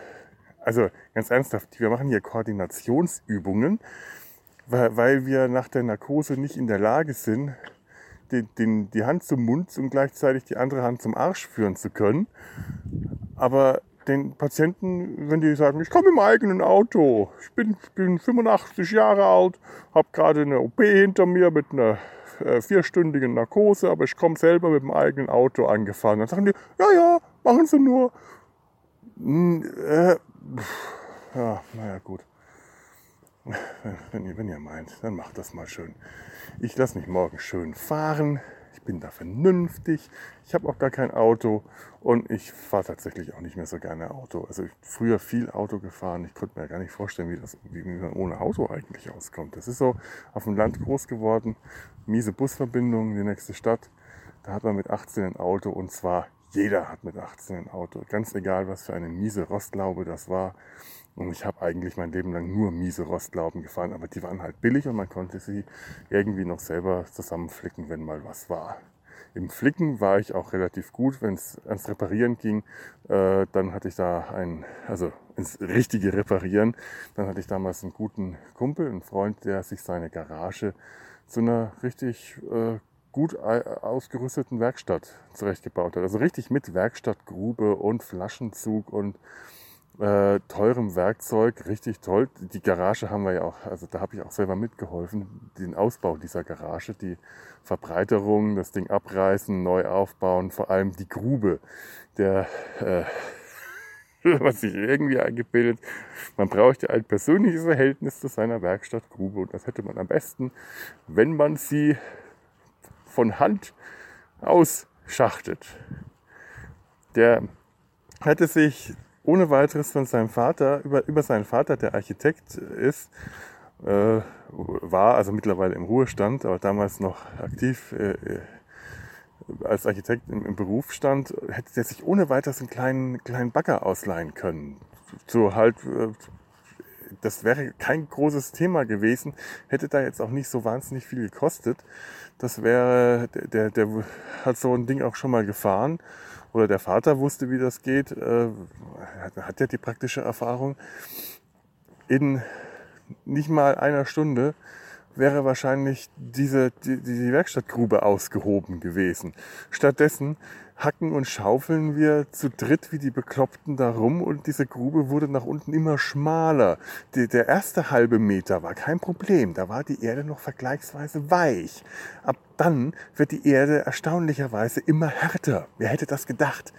[SPEAKER 1] also ganz ernsthaft, wir machen hier Koordinationsübungen, weil, weil wir nach der Narkose nicht in der Lage sind, den, den, die Hand zum Mund und gleichzeitig die andere Hand zum Arsch führen zu können. Aber den Patienten, wenn die sagen, ich komme im eigenen Auto, ich bin, bin 85 Jahre alt, habe gerade eine OP hinter mir mit einer äh, vierstündigen Narkose, aber ich komme selber mit dem eigenen Auto angefahren. Dann sagen die, ja, ja, machen Sie nur. Hm, äh, ja, naja, gut. Wenn ihr, wenn ihr meint, dann macht das mal schön. Ich lasse mich morgen schön fahren. Ich bin da vernünftig. Ich habe auch gar kein Auto und ich fahre tatsächlich auch nicht mehr so gerne Auto. Also ich früher viel Auto gefahren. Ich konnte mir gar nicht vorstellen, wie, das, wie man ohne Auto eigentlich auskommt. Das ist so auf dem Land groß geworden. Miese Busverbindung in die nächste Stadt. Da hat man mit 18 ein Auto und zwar jeder hat mit 18 ein Auto. Ganz egal, was für eine miese Rostlaube das war. Und ich habe eigentlich mein Leben lang nur miese Rostlauben gefahren, aber die waren halt billig und man konnte sie irgendwie noch selber zusammenflicken, wenn mal was war. Im Flicken war ich auch relativ gut, wenn es ans Reparieren ging. Äh, dann hatte ich da ein, also ins richtige Reparieren. Dann hatte ich damals einen guten Kumpel, einen Freund, der sich seine Garage zu einer richtig äh, gut ausgerüsteten Werkstatt zurechtgebaut hat. Also richtig mit Werkstattgrube und Flaschenzug und äh, teurem Werkzeug, richtig toll. Die Garage haben wir ja auch, also da habe ich auch selber mitgeholfen, den Ausbau dieser Garage, die Verbreiterung, das Ding abreißen, neu aufbauen, vor allem die Grube, der, äh, was sich irgendwie eingebildet, man braucht ja ein persönliches Verhältnis zu seiner Werkstattgrube und das hätte man am besten, wenn man sie von Hand ausschachtet. Der hätte sich ohne weiteres von seinem Vater, über, über seinen Vater, der Architekt ist, äh, war, also mittlerweile im Ruhestand, aber damals noch aktiv äh, als Architekt im, im, Beruf stand, hätte er sich ohne weiteres einen kleinen, kleinen Bagger ausleihen können. So halt, äh, das wäre kein großes Thema gewesen, hätte da jetzt auch nicht so wahnsinnig viel gekostet. Das wäre, der, der hat so ein Ding auch schon mal gefahren oder der Vater wusste, wie das geht, äh, hat ja die praktische Erfahrung. In nicht mal einer Stunde wäre wahrscheinlich diese, die, die Werkstattgrube ausgehoben gewesen. Stattdessen hacken und schaufeln wir zu dritt wie die Bekloppten da rum und diese Grube wurde nach unten immer schmaler. Die, der erste halbe Meter war kein Problem, da war die Erde noch vergleichsweise weich. Ab dann wird die Erde erstaunlicherweise immer härter. Wer hätte das gedacht?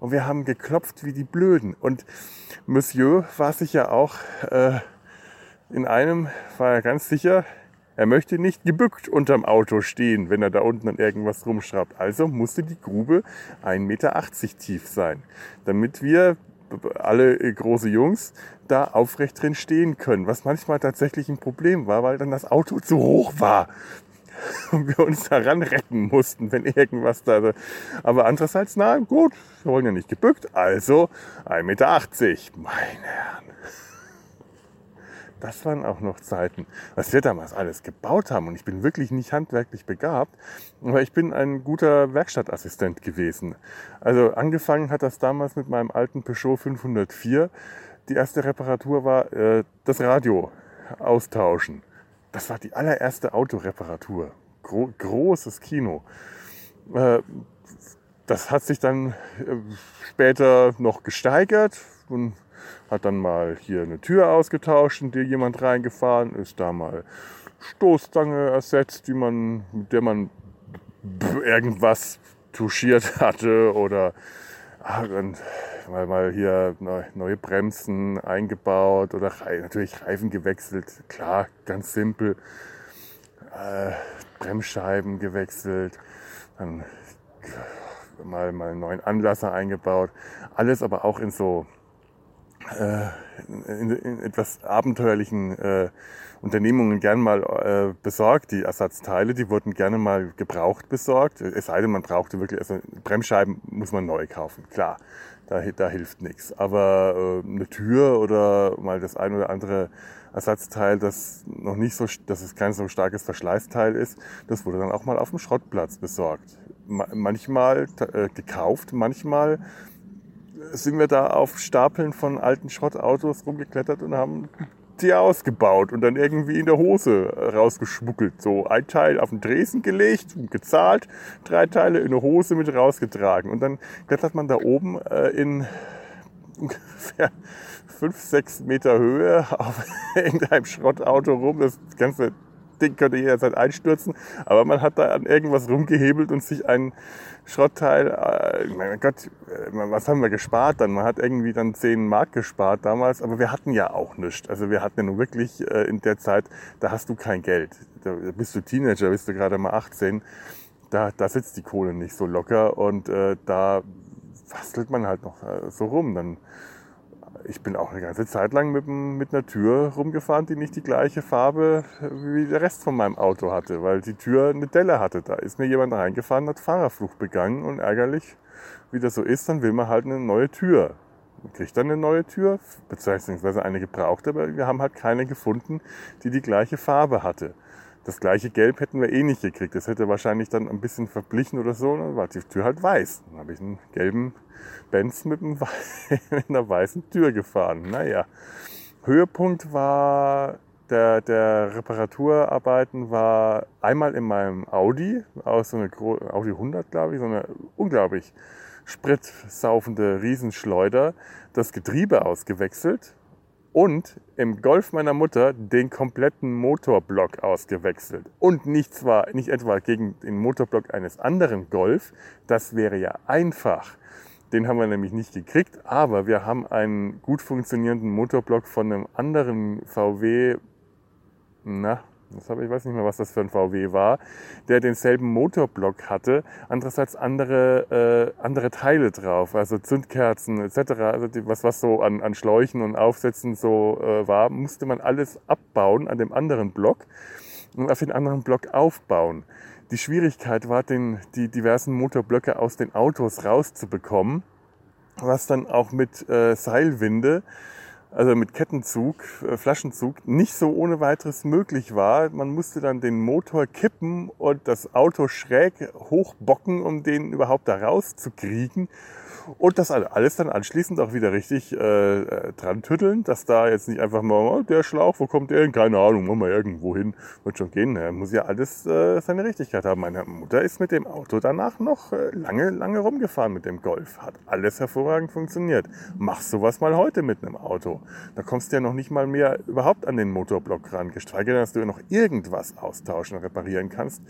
[SPEAKER 1] Und wir haben geklopft wie die Blöden. Und Monsieur war sich ja auch äh, in einem, war er ganz sicher, er möchte nicht gebückt unterm Auto stehen, wenn er da unten an irgendwas rumschraubt. Also musste die Grube 1,80 Meter tief sein, damit wir alle große Jungs da aufrecht drin stehen können, was manchmal tatsächlich ein Problem war, weil dann das Auto zu hoch war und wir uns daran retten mussten, wenn irgendwas da. Aber andererseits, na gut, wir wollen ja nicht gebückt, also 1,80 Meter. Meine Herren. Das waren auch noch Zeiten, was wir damals alles gebaut haben. Und ich bin wirklich nicht handwerklich begabt, aber ich bin ein guter Werkstattassistent gewesen. Also angefangen hat das damals mit meinem alten Peugeot 504. Die erste Reparatur war äh, das Radio austauschen. Das war die allererste Autoreparatur. Gro großes Kino. Äh, das hat sich dann äh, später noch gesteigert. Und hat dann mal hier eine Tür ausgetauscht, in die jemand reingefahren ist, da mal Stoßstange ersetzt, die man, mit der man irgendwas touchiert hatte oder ach, mal, mal hier neue Bremsen eingebaut oder natürlich Reifen gewechselt, klar, ganz simpel. Äh, Bremsscheiben gewechselt, dann mal, mal einen neuen Anlasser eingebaut. Alles aber auch in so in, in etwas abenteuerlichen äh, Unternehmungen gern mal äh, besorgt, die Ersatzteile, die wurden gerne mal gebraucht besorgt. Es sei denn, man brauchte wirklich, also Bremsscheiben muss man neu kaufen, klar, da, da hilft nichts. Aber äh, eine Tür oder mal das ein oder andere Ersatzteil, das noch nicht so, dass es kein so starkes Verschleißteil ist, das wurde dann auch mal auf dem Schrottplatz besorgt. Manchmal äh, gekauft, manchmal sind wir da auf Stapeln von alten Schrottautos rumgeklettert und haben die ausgebaut und dann irgendwie in der Hose rausgeschmuggelt. So ein Teil auf den Dresen gelegt und gezahlt, drei Teile in der Hose mit rausgetragen. Und dann klettert man da oben äh, in ungefähr fünf, sechs Meter Höhe auf irgendeinem Schrottauto rum. Das ganze Ding könnte jederzeit einstürzen, aber man hat da an irgendwas rumgehebelt und sich ein Schrottteil, äh, mein Gott, äh, was haben wir gespart dann? Man hat irgendwie dann 10 Mark gespart damals, aber wir hatten ja auch nichts. Also wir hatten ja nun wirklich äh, in der Zeit, da hast du kein Geld. Da bist du Teenager, bist du gerade mal 18, da, da sitzt die Kohle nicht so locker und äh, da bastelt man halt noch äh, so rum. Dann ich bin auch eine ganze Zeit lang mit, mit einer Tür rumgefahren, die nicht die gleiche Farbe wie der Rest von meinem Auto hatte, weil die Tür eine Delle hatte. Da ist mir jemand reingefahren, hat Fahrerflucht begangen und ärgerlich, wie das so ist, dann will man halt eine neue Tür. Man kriegt dann eine neue Tür, beziehungsweise eine gebrauchte, aber wir haben halt keine gefunden, die die gleiche Farbe hatte. Das gleiche Gelb hätten wir eh nicht gekriegt. Das hätte wahrscheinlich dann ein bisschen verblichen oder so. Dann war die Tür halt weiß. Dann habe ich einen gelben Benz mit, einem, mit einer weißen Tür gefahren. Naja, Höhepunkt war der, der Reparaturarbeiten war einmal in meinem Audi, aus so einer Audi 100, glaube ich, so eine unglaublich spritsaufende Riesenschleuder, das Getriebe ausgewechselt und im Golf meiner Mutter den kompletten Motorblock ausgewechselt. Und nicht zwar, nicht etwa gegen den Motorblock eines anderen Golf, das wäre ja einfach. Den haben wir nämlich nicht gekriegt, aber wir haben einen gut funktionierenden Motorblock von einem anderen VW, na, das habe ich weiß nicht mehr, was das für ein VW war, der denselben Motorblock hatte, andererseits andere, äh, andere Teile drauf, also Zündkerzen etc., also die, was, was so an, an Schläuchen und Aufsätzen so äh, war, musste man alles abbauen an dem anderen Block und auf den anderen Block aufbauen. Die Schwierigkeit war, den, die diversen Motorblöcke aus den Autos rauszubekommen, was dann auch mit äh, Seilwinde also mit Kettenzug, äh, Flaschenzug, nicht so ohne weiteres möglich war. Man musste dann den Motor kippen und das Auto schräg hochbocken, um den überhaupt da rauszukriegen. Und das alles dann anschließend auch wieder richtig äh, äh, dran tütteln, dass da jetzt nicht einfach mal, oh, der Schlauch, wo kommt der hin? Keine Ahnung, machen wir irgendwo hin. Wird schon gehen. Er muss ja alles äh, seine Richtigkeit haben. Meine Mutter ist mit dem Auto danach noch äh, lange, lange rumgefahren mit dem Golf. Hat alles hervorragend funktioniert. Mach sowas mal heute mit einem Auto. Da kommst du ja noch nicht mal mehr überhaupt an den Motorblock ran, geschweige denn, dass du noch irgendwas austauschen reparieren kannst.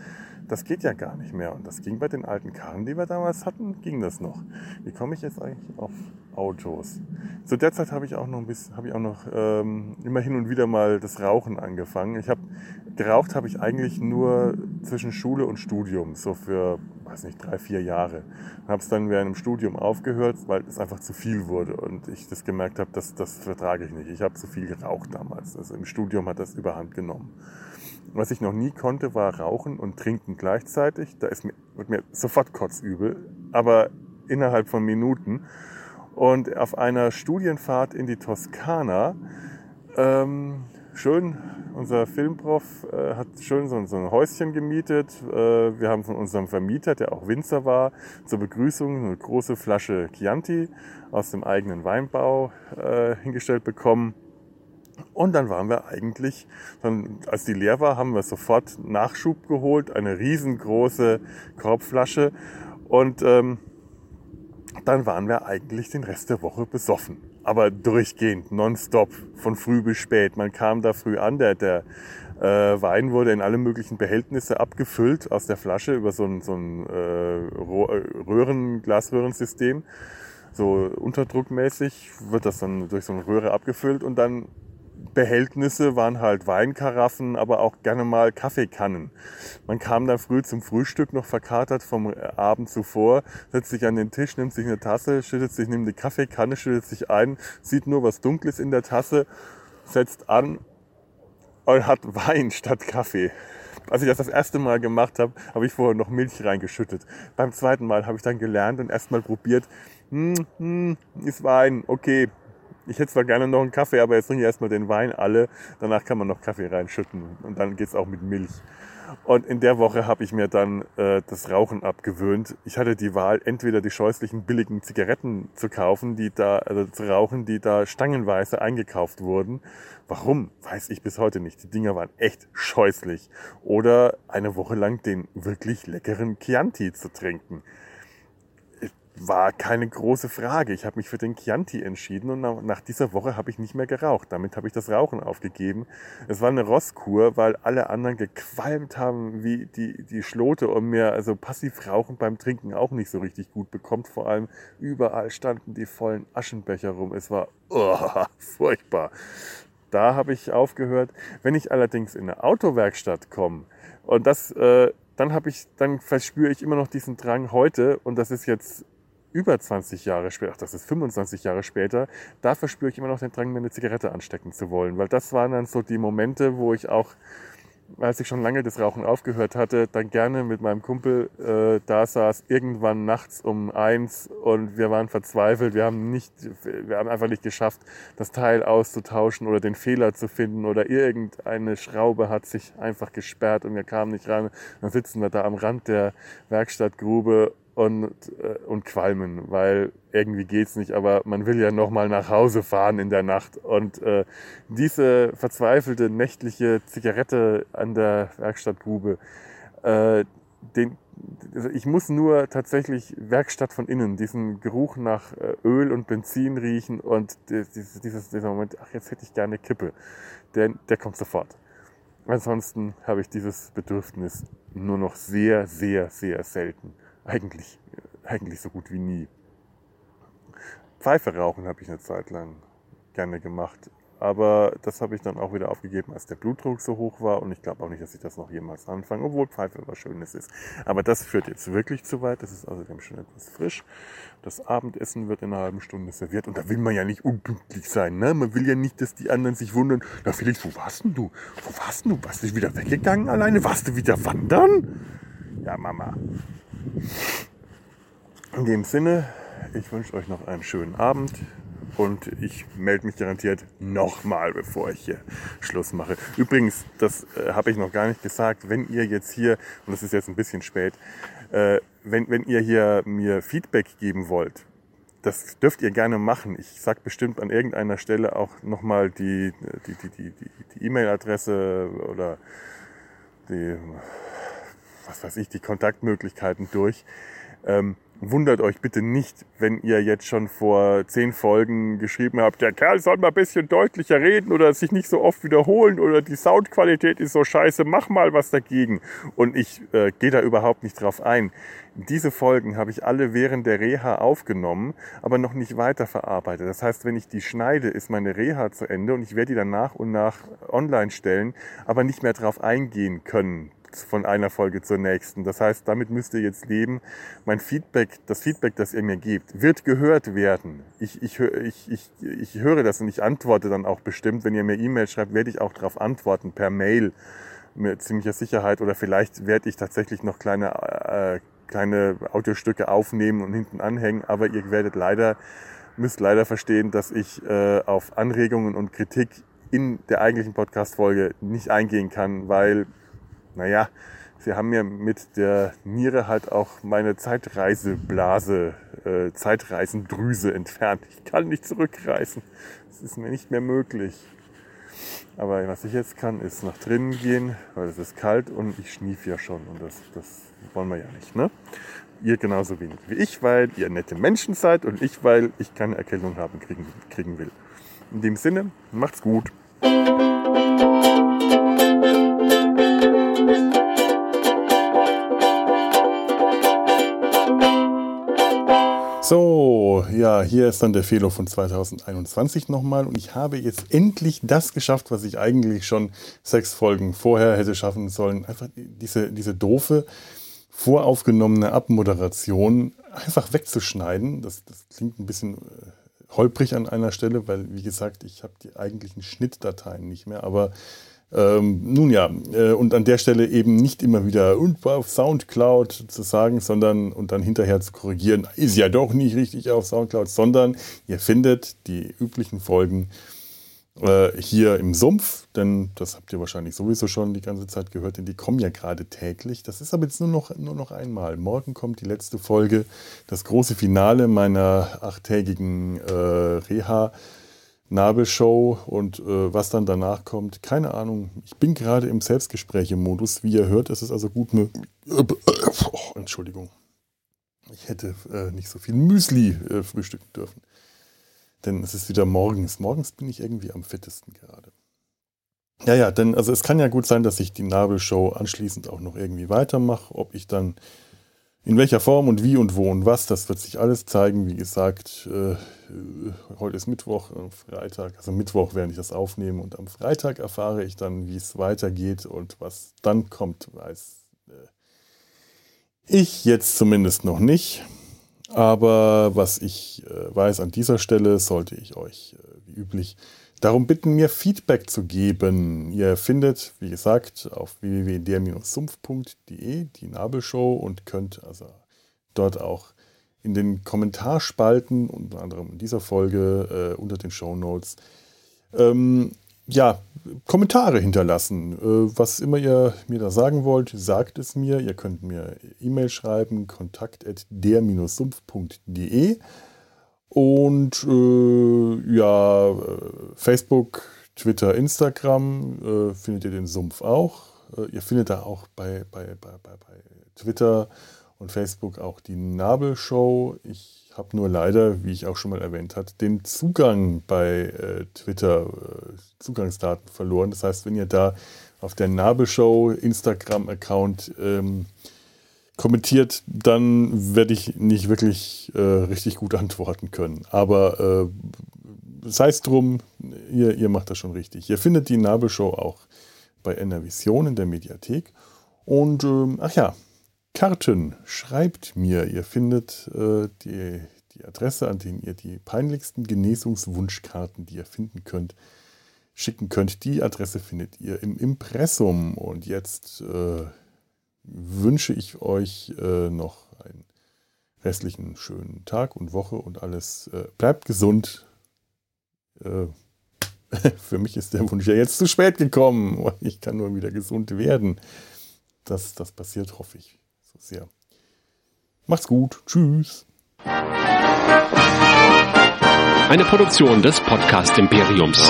[SPEAKER 1] Das geht ja gar nicht mehr. Und das ging bei den alten Karren, die wir damals hatten, ging das noch. Wie komme ich jetzt eigentlich auf Autos? Zu der Zeit habe ich auch noch ein bisschen, habe ich auch noch ähm, immer hin und wieder mal das Rauchen angefangen. Ich habe geraucht habe ich eigentlich nur zwischen Schule und Studium, so für, weiß nicht, drei, vier Jahre. Habe es dann während dem Studium aufgehört, weil es einfach zu viel wurde und ich das gemerkt habe, dass das vertrage ich nicht. Ich habe zu viel geraucht damals. Also im Studium hat das überhand genommen. Was ich noch nie konnte, war rauchen und trinken gleichzeitig. Da ist mir, wird mir sofort kotzübel, aber innerhalb von Minuten. Und auf einer Studienfahrt in die Toskana, ähm, schön, unser Filmprof äh, hat schön so, so, ein Häuschen gemietet. Äh, wir haben von unserem Vermieter, der auch Winzer war, zur Begrüßung eine große Flasche Chianti aus dem eigenen Weinbau äh, hingestellt bekommen. Und dann waren wir eigentlich, dann, als die leer war, haben wir sofort Nachschub geholt, eine riesengroße Korbflasche. Und ähm, dann waren wir eigentlich den Rest der Woche besoffen. Aber durchgehend, nonstop, von früh bis spät. Man kam da früh an, der, der äh, Wein wurde in alle möglichen Behältnisse abgefüllt aus der Flasche über so ein, so ein äh, Röhren, Glasröhrensystem. So unterdruckmäßig wird das dann durch so eine Röhre abgefüllt und dann Behältnisse waren halt Weinkaraffen, aber auch gerne mal Kaffeekannen. Man kam dann früh zum Frühstück noch verkatert vom Abend zuvor, setzt sich an den Tisch, nimmt sich eine Tasse, schüttet sich, nimmt die Kaffeekanne, schüttet sich ein, sieht nur was Dunkles in der Tasse, setzt an und hat Wein statt Kaffee. Als ich das das erste Mal gemacht habe, habe ich vorher noch Milch reingeschüttet. Beim zweiten Mal habe ich dann gelernt und erstmal probiert, hm, hm, ist Wein, okay, Ich hätte zwar gerne noch einen Kaffee, aber jetzt trinke ich erstmal den Wein alle. Danach kann man noch Kaffee reinschütten und dann geht's auch mit Milch. Und in der Woche habe ich mir dann äh, das Rauchen abgewöhnt. Ich hatte die Wahl, entweder die scheußlichen billigen Zigaretten zu kaufen, die da, also zu rauchen, die da stangenweise eingekauft wurden. Warum? Weiß ich bis heute nicht. Die Dinger waren echt scheußlich. Oder eine Woche lang den wirklich leckeren Chianti zu trinken war keine große Frage. Ich habe mich für den Chianti entschieden und nach dieser Woche habe ich nicht mehr geraucht. Damit habe ich das Rauchen aufgegeben. Es war eine Rosskur, weil alle anderen gequalmt haben wie die, die Schlote und mir also passiv Rauchen beim Trinken auch nicht so richtig gut bekommt. Vor allem überall standen die vollen Aschenbecher rum. Es war oh, furchtbar. Da habe ich aufgehört. Wenn ich allerdings in eine Autowerkstatt komme und das, äh, dann habe ich, dann verspüre ich immer noch diesen Drang heute und das ist jetzt über 20 Jahre später, ach, das ist 25 Jahre später, da verspüre ich immer noch den Drang, mir eine Zigarette anstecken zu wollen. Weil das waren dann so die Momente, wo ich auch, als ich schon lange das Rauchen aufgehört hatte, dann gerne mit meinem Kumpel äh, da saß, irgendwann nachts um eins und wir waren verzweifelt. Wir haben nicht, wir haben einfach nicht geschafft, das Teil auszutauschen oder den Fehler zu finden oder irgendeine Schraube hat sich einfach gesperrt und wir kamen nicht ran. Dann sitzen wir da am Rand der Werkstattgrube und, äh, und qualmen, weil irgendwie geht's nicht, aber man will ja noch mal nach Hause fahren in der Nacht und äh, diese verzweifelte nächtliche Zigarette an der Werkstattgrube, äh, den, also ich muss nur tatsächlich Werkstatt von innen, diesen Geruch nach äh, Öl und Benzin riechen und dieses, dieses, dieser Moment, ach jetzt hätte ich gerne Kippe, der, der kommt sofort. Ansonsten habe ich dieses Bedürfnis nur noch sehr, sehr, sehr selten. Eigentlich, eigentlich so gut wie nie. Pfeife rauchen habe ich eine Zeit lang gerne gemacht. Aber das habe ich dann auch wieder aufgegeben, als der Blutdruck so hoch war. Und ich glaube auch nicht, dass ich das noch jemals anfange, obwohl Pfeife was Schönes ist. Aber das führt jetzt wirklich zu weit. Das ist außerdem schon etwas frisch. Das Abendessen wird in einer halben Stunde serviert. Und da will man ja nicht unpünktlich sein. Ne? Man will ja nicht, dass die anderen sich wundern. Na Felix, wo warst denn du? Wo warst denn du? Warst du wieder weggegangen alleine? Warst du wieder wandern? Ja, Mama. In dem Sinne, ich wünsche euch noch einen schönen Abend und ich melde mich garantiert nochmal, bevor ich hier Schluss mache. Übrigens, das äh, habe ich noch gar nicht gesagt, wenn ihr jetzt hier, und das ist jetzt ein bisschen spät, äh, wenn, wenn ihr hier mir Feedback geben wollt, das dürft ihr gerne machen. Ich sag bestimmt an irgendeiner Stelle auch nochmal die die die die die E-Mail-Adresse oder die was weiß ich, die Kontaktmöglichkeiten durch. Ähm, wundert euch bitte nicht, wenn ihr jetzt schon vor zehn Folgen geschrieben habt, der Kerl soll mal ein bisschen deutlicher reden oder sich nicht so oft wiederholen oder die Soundqualität ist so scheiße, mach mal was dagegen. Und ich äh, gehe da überhaupt nicht drauf ein. Diese Folgen habe ich alle während der Reha aufgenommen, aber noch nicht weiterverarbeitet. Das heißt, wenn ich die schneide, ist meine Reha zu Ende und ich werde die dann nach und nach online stellen, aber nicht mehr drauf eingehen können von einer Folge zur nächsten. Das heißt, damit müsst ihr jetzt leben. Mein Feedback, das Feedback, das ihr mir gebt, wird gehört werden. Ich, ich, ich, ich, ich höre das und ich antworte dann auch bestimmt. Wenn ihr mir E-Mail schreibt, werde ich auch darauf antworten per Mail mit ziemlicher Sicherheit oder vielleicht werde ich tatsächlich noch kleine, äh, kleine Audiostücke aufnehmen und hinten anhängen. Aber ihr werdet leider, müsst leider verstehen, dass ich äh, auf Anregungen und Kritik in der eigentlichen Podcast-Folge nicht eingehen kann, weil naja, sie haben mir mit der Niere halt auch meine Zeitreiseblase, äh, Zeitreisendrüse entfernt. Ich kann nicht zurückreisen. Es ist mir nicht mehr möglich. Aber was ich jetzt kann, ist nach drinnen gehen, weil es ist kalt und ich schnief ja schon. Und das, das wollen wir ja nicht. Ne? Ihr genauso wenig wie ich, weil ihr nette Menschen seid und ich, weil ich keine Erkältung haben kriegen, kriegen will. In dem Sinne, macht's gut. Ja, hier ist dann der Fehler von 2021 nochmal. Und ich habe jetzt endlich das geschafft, was ich eigentlich schon sechs Folgen vorher hätte schaffen sollen. Einfach diese, diese doofe, voraufgenommene Abmoderation einfach wegzuschneiden. Das, das klingt ein bisschen äh, holprig an einer Stelle, weil, wie gesagt, ich habe die eigentlichen Schnittdateien nicht mehr. Aber Ähm, nun ja, äh, und an der Stelle eben nicht immer wieder und auf Soundcloud zu sagen, sondern und dann hinterher zu korrigieren, ist ja doch nicht richtig auf Soundcloud, sondern ihr findet die üblichen Folgen äh, hier im Sumpf, denn das habt ihr wahrscheinlich sowieso schon die ganze Zeit gehört, denn die kommen ja gerade täglich. Das ist aber jetzt nur noch, nur noch einmal. Morgen kommt die letzte Folge, das große Finale meiner achttägigen äh, Reha. Nabelshow und äh, was dann danach kommt, keine Ahnung. Ich bin gerade im Selbstgespräche-Modus. Wie ihr hört, ist es also gut möglich. Oh, Entschuldigung. Ich hätte äh, nicht so viel Müsli äh, frühstücken dürfen. Denn es ist wieder morgens. Morgens bin ich irgendwie am fittesten gerade. Ja, ja, denn also es kann ja gut sein, dass ich die Nabelshow anschließend auch noch irgendwie weitermache. Ob ich dann in welcher Form und wie und wo und was, das wird sich alles zeigen. Wie gesagt, äh, heute ist Mittwoch, am Freitag, also Mittwoch werde ich das aufnehmen und am Freitag erfahre ich dann, wie es weitergeht und was dann kommt, weiß äh, ich jetzt zumindest noch nicht. Aber was ich äh, weiß an dieser Stelle, sollte ich euch äh, wie üblich darum bitten, mir Feedback zu geben. Ihr findet, wie gesagt, auf www.der-sumpf.de die Nabelshow und könnt also dort auch in den Kommentarspalten, unter anderem in dieser Folge äh, unter den Show Notes, ähm, ja, Kommentare hinterlassen. Äh, was immer ihr mir da sagen wollt, sagt es mir. Ihr könnt mir E-Mail schreiben, kontakt.der-sumpf.de. Und äh, ja, äh, Facebook, Twitter, Instagram äh, findet ihr den Sumpf auch. Äh, ihr findet da auch bei, bei, bei, bei, Twitter und Facebook auch die Nabelshow. Ich habe nur leider, wie ich auch schon mal erwähnt habe, den Zugang bei äh, Twitter, äh, Zugangsdaten verloren. Das heißt, wenn ihr da auf der Nabelshow Instagram-Account ähm, kommentiert, dann werde ich nicht wirklich äh, richtig gut antworten können. Aber äh, sei es drum, ihr, ihr macht das schon richtig. Ihr findet die Nabelshow auch bei NR Vision in der Mediathek. Und ähm, ach ja, Karten, schreibt mir. Ihr findet äh, die, die Adresse, an denen ihr die peinlichsten Genesungswunschkarten, die ihr finden könnt, schicken könnt. Die Adresse findet ihr im Impressum. Und jetzt äh, wünsche ich euch äh, noch einen restlichen schönen Tag und Woche und alles. Äh, bleibt gesund. Äh, für mich ist der Wunsch ja jetzt zu spät gekommen. Ich kann nur wieder gesund werden. Das, das passiert, hoffe ich so sehr. Macht's gut. Tschüss.
[SPEAKER 2] Eine Produktion des Podcast Imperiums.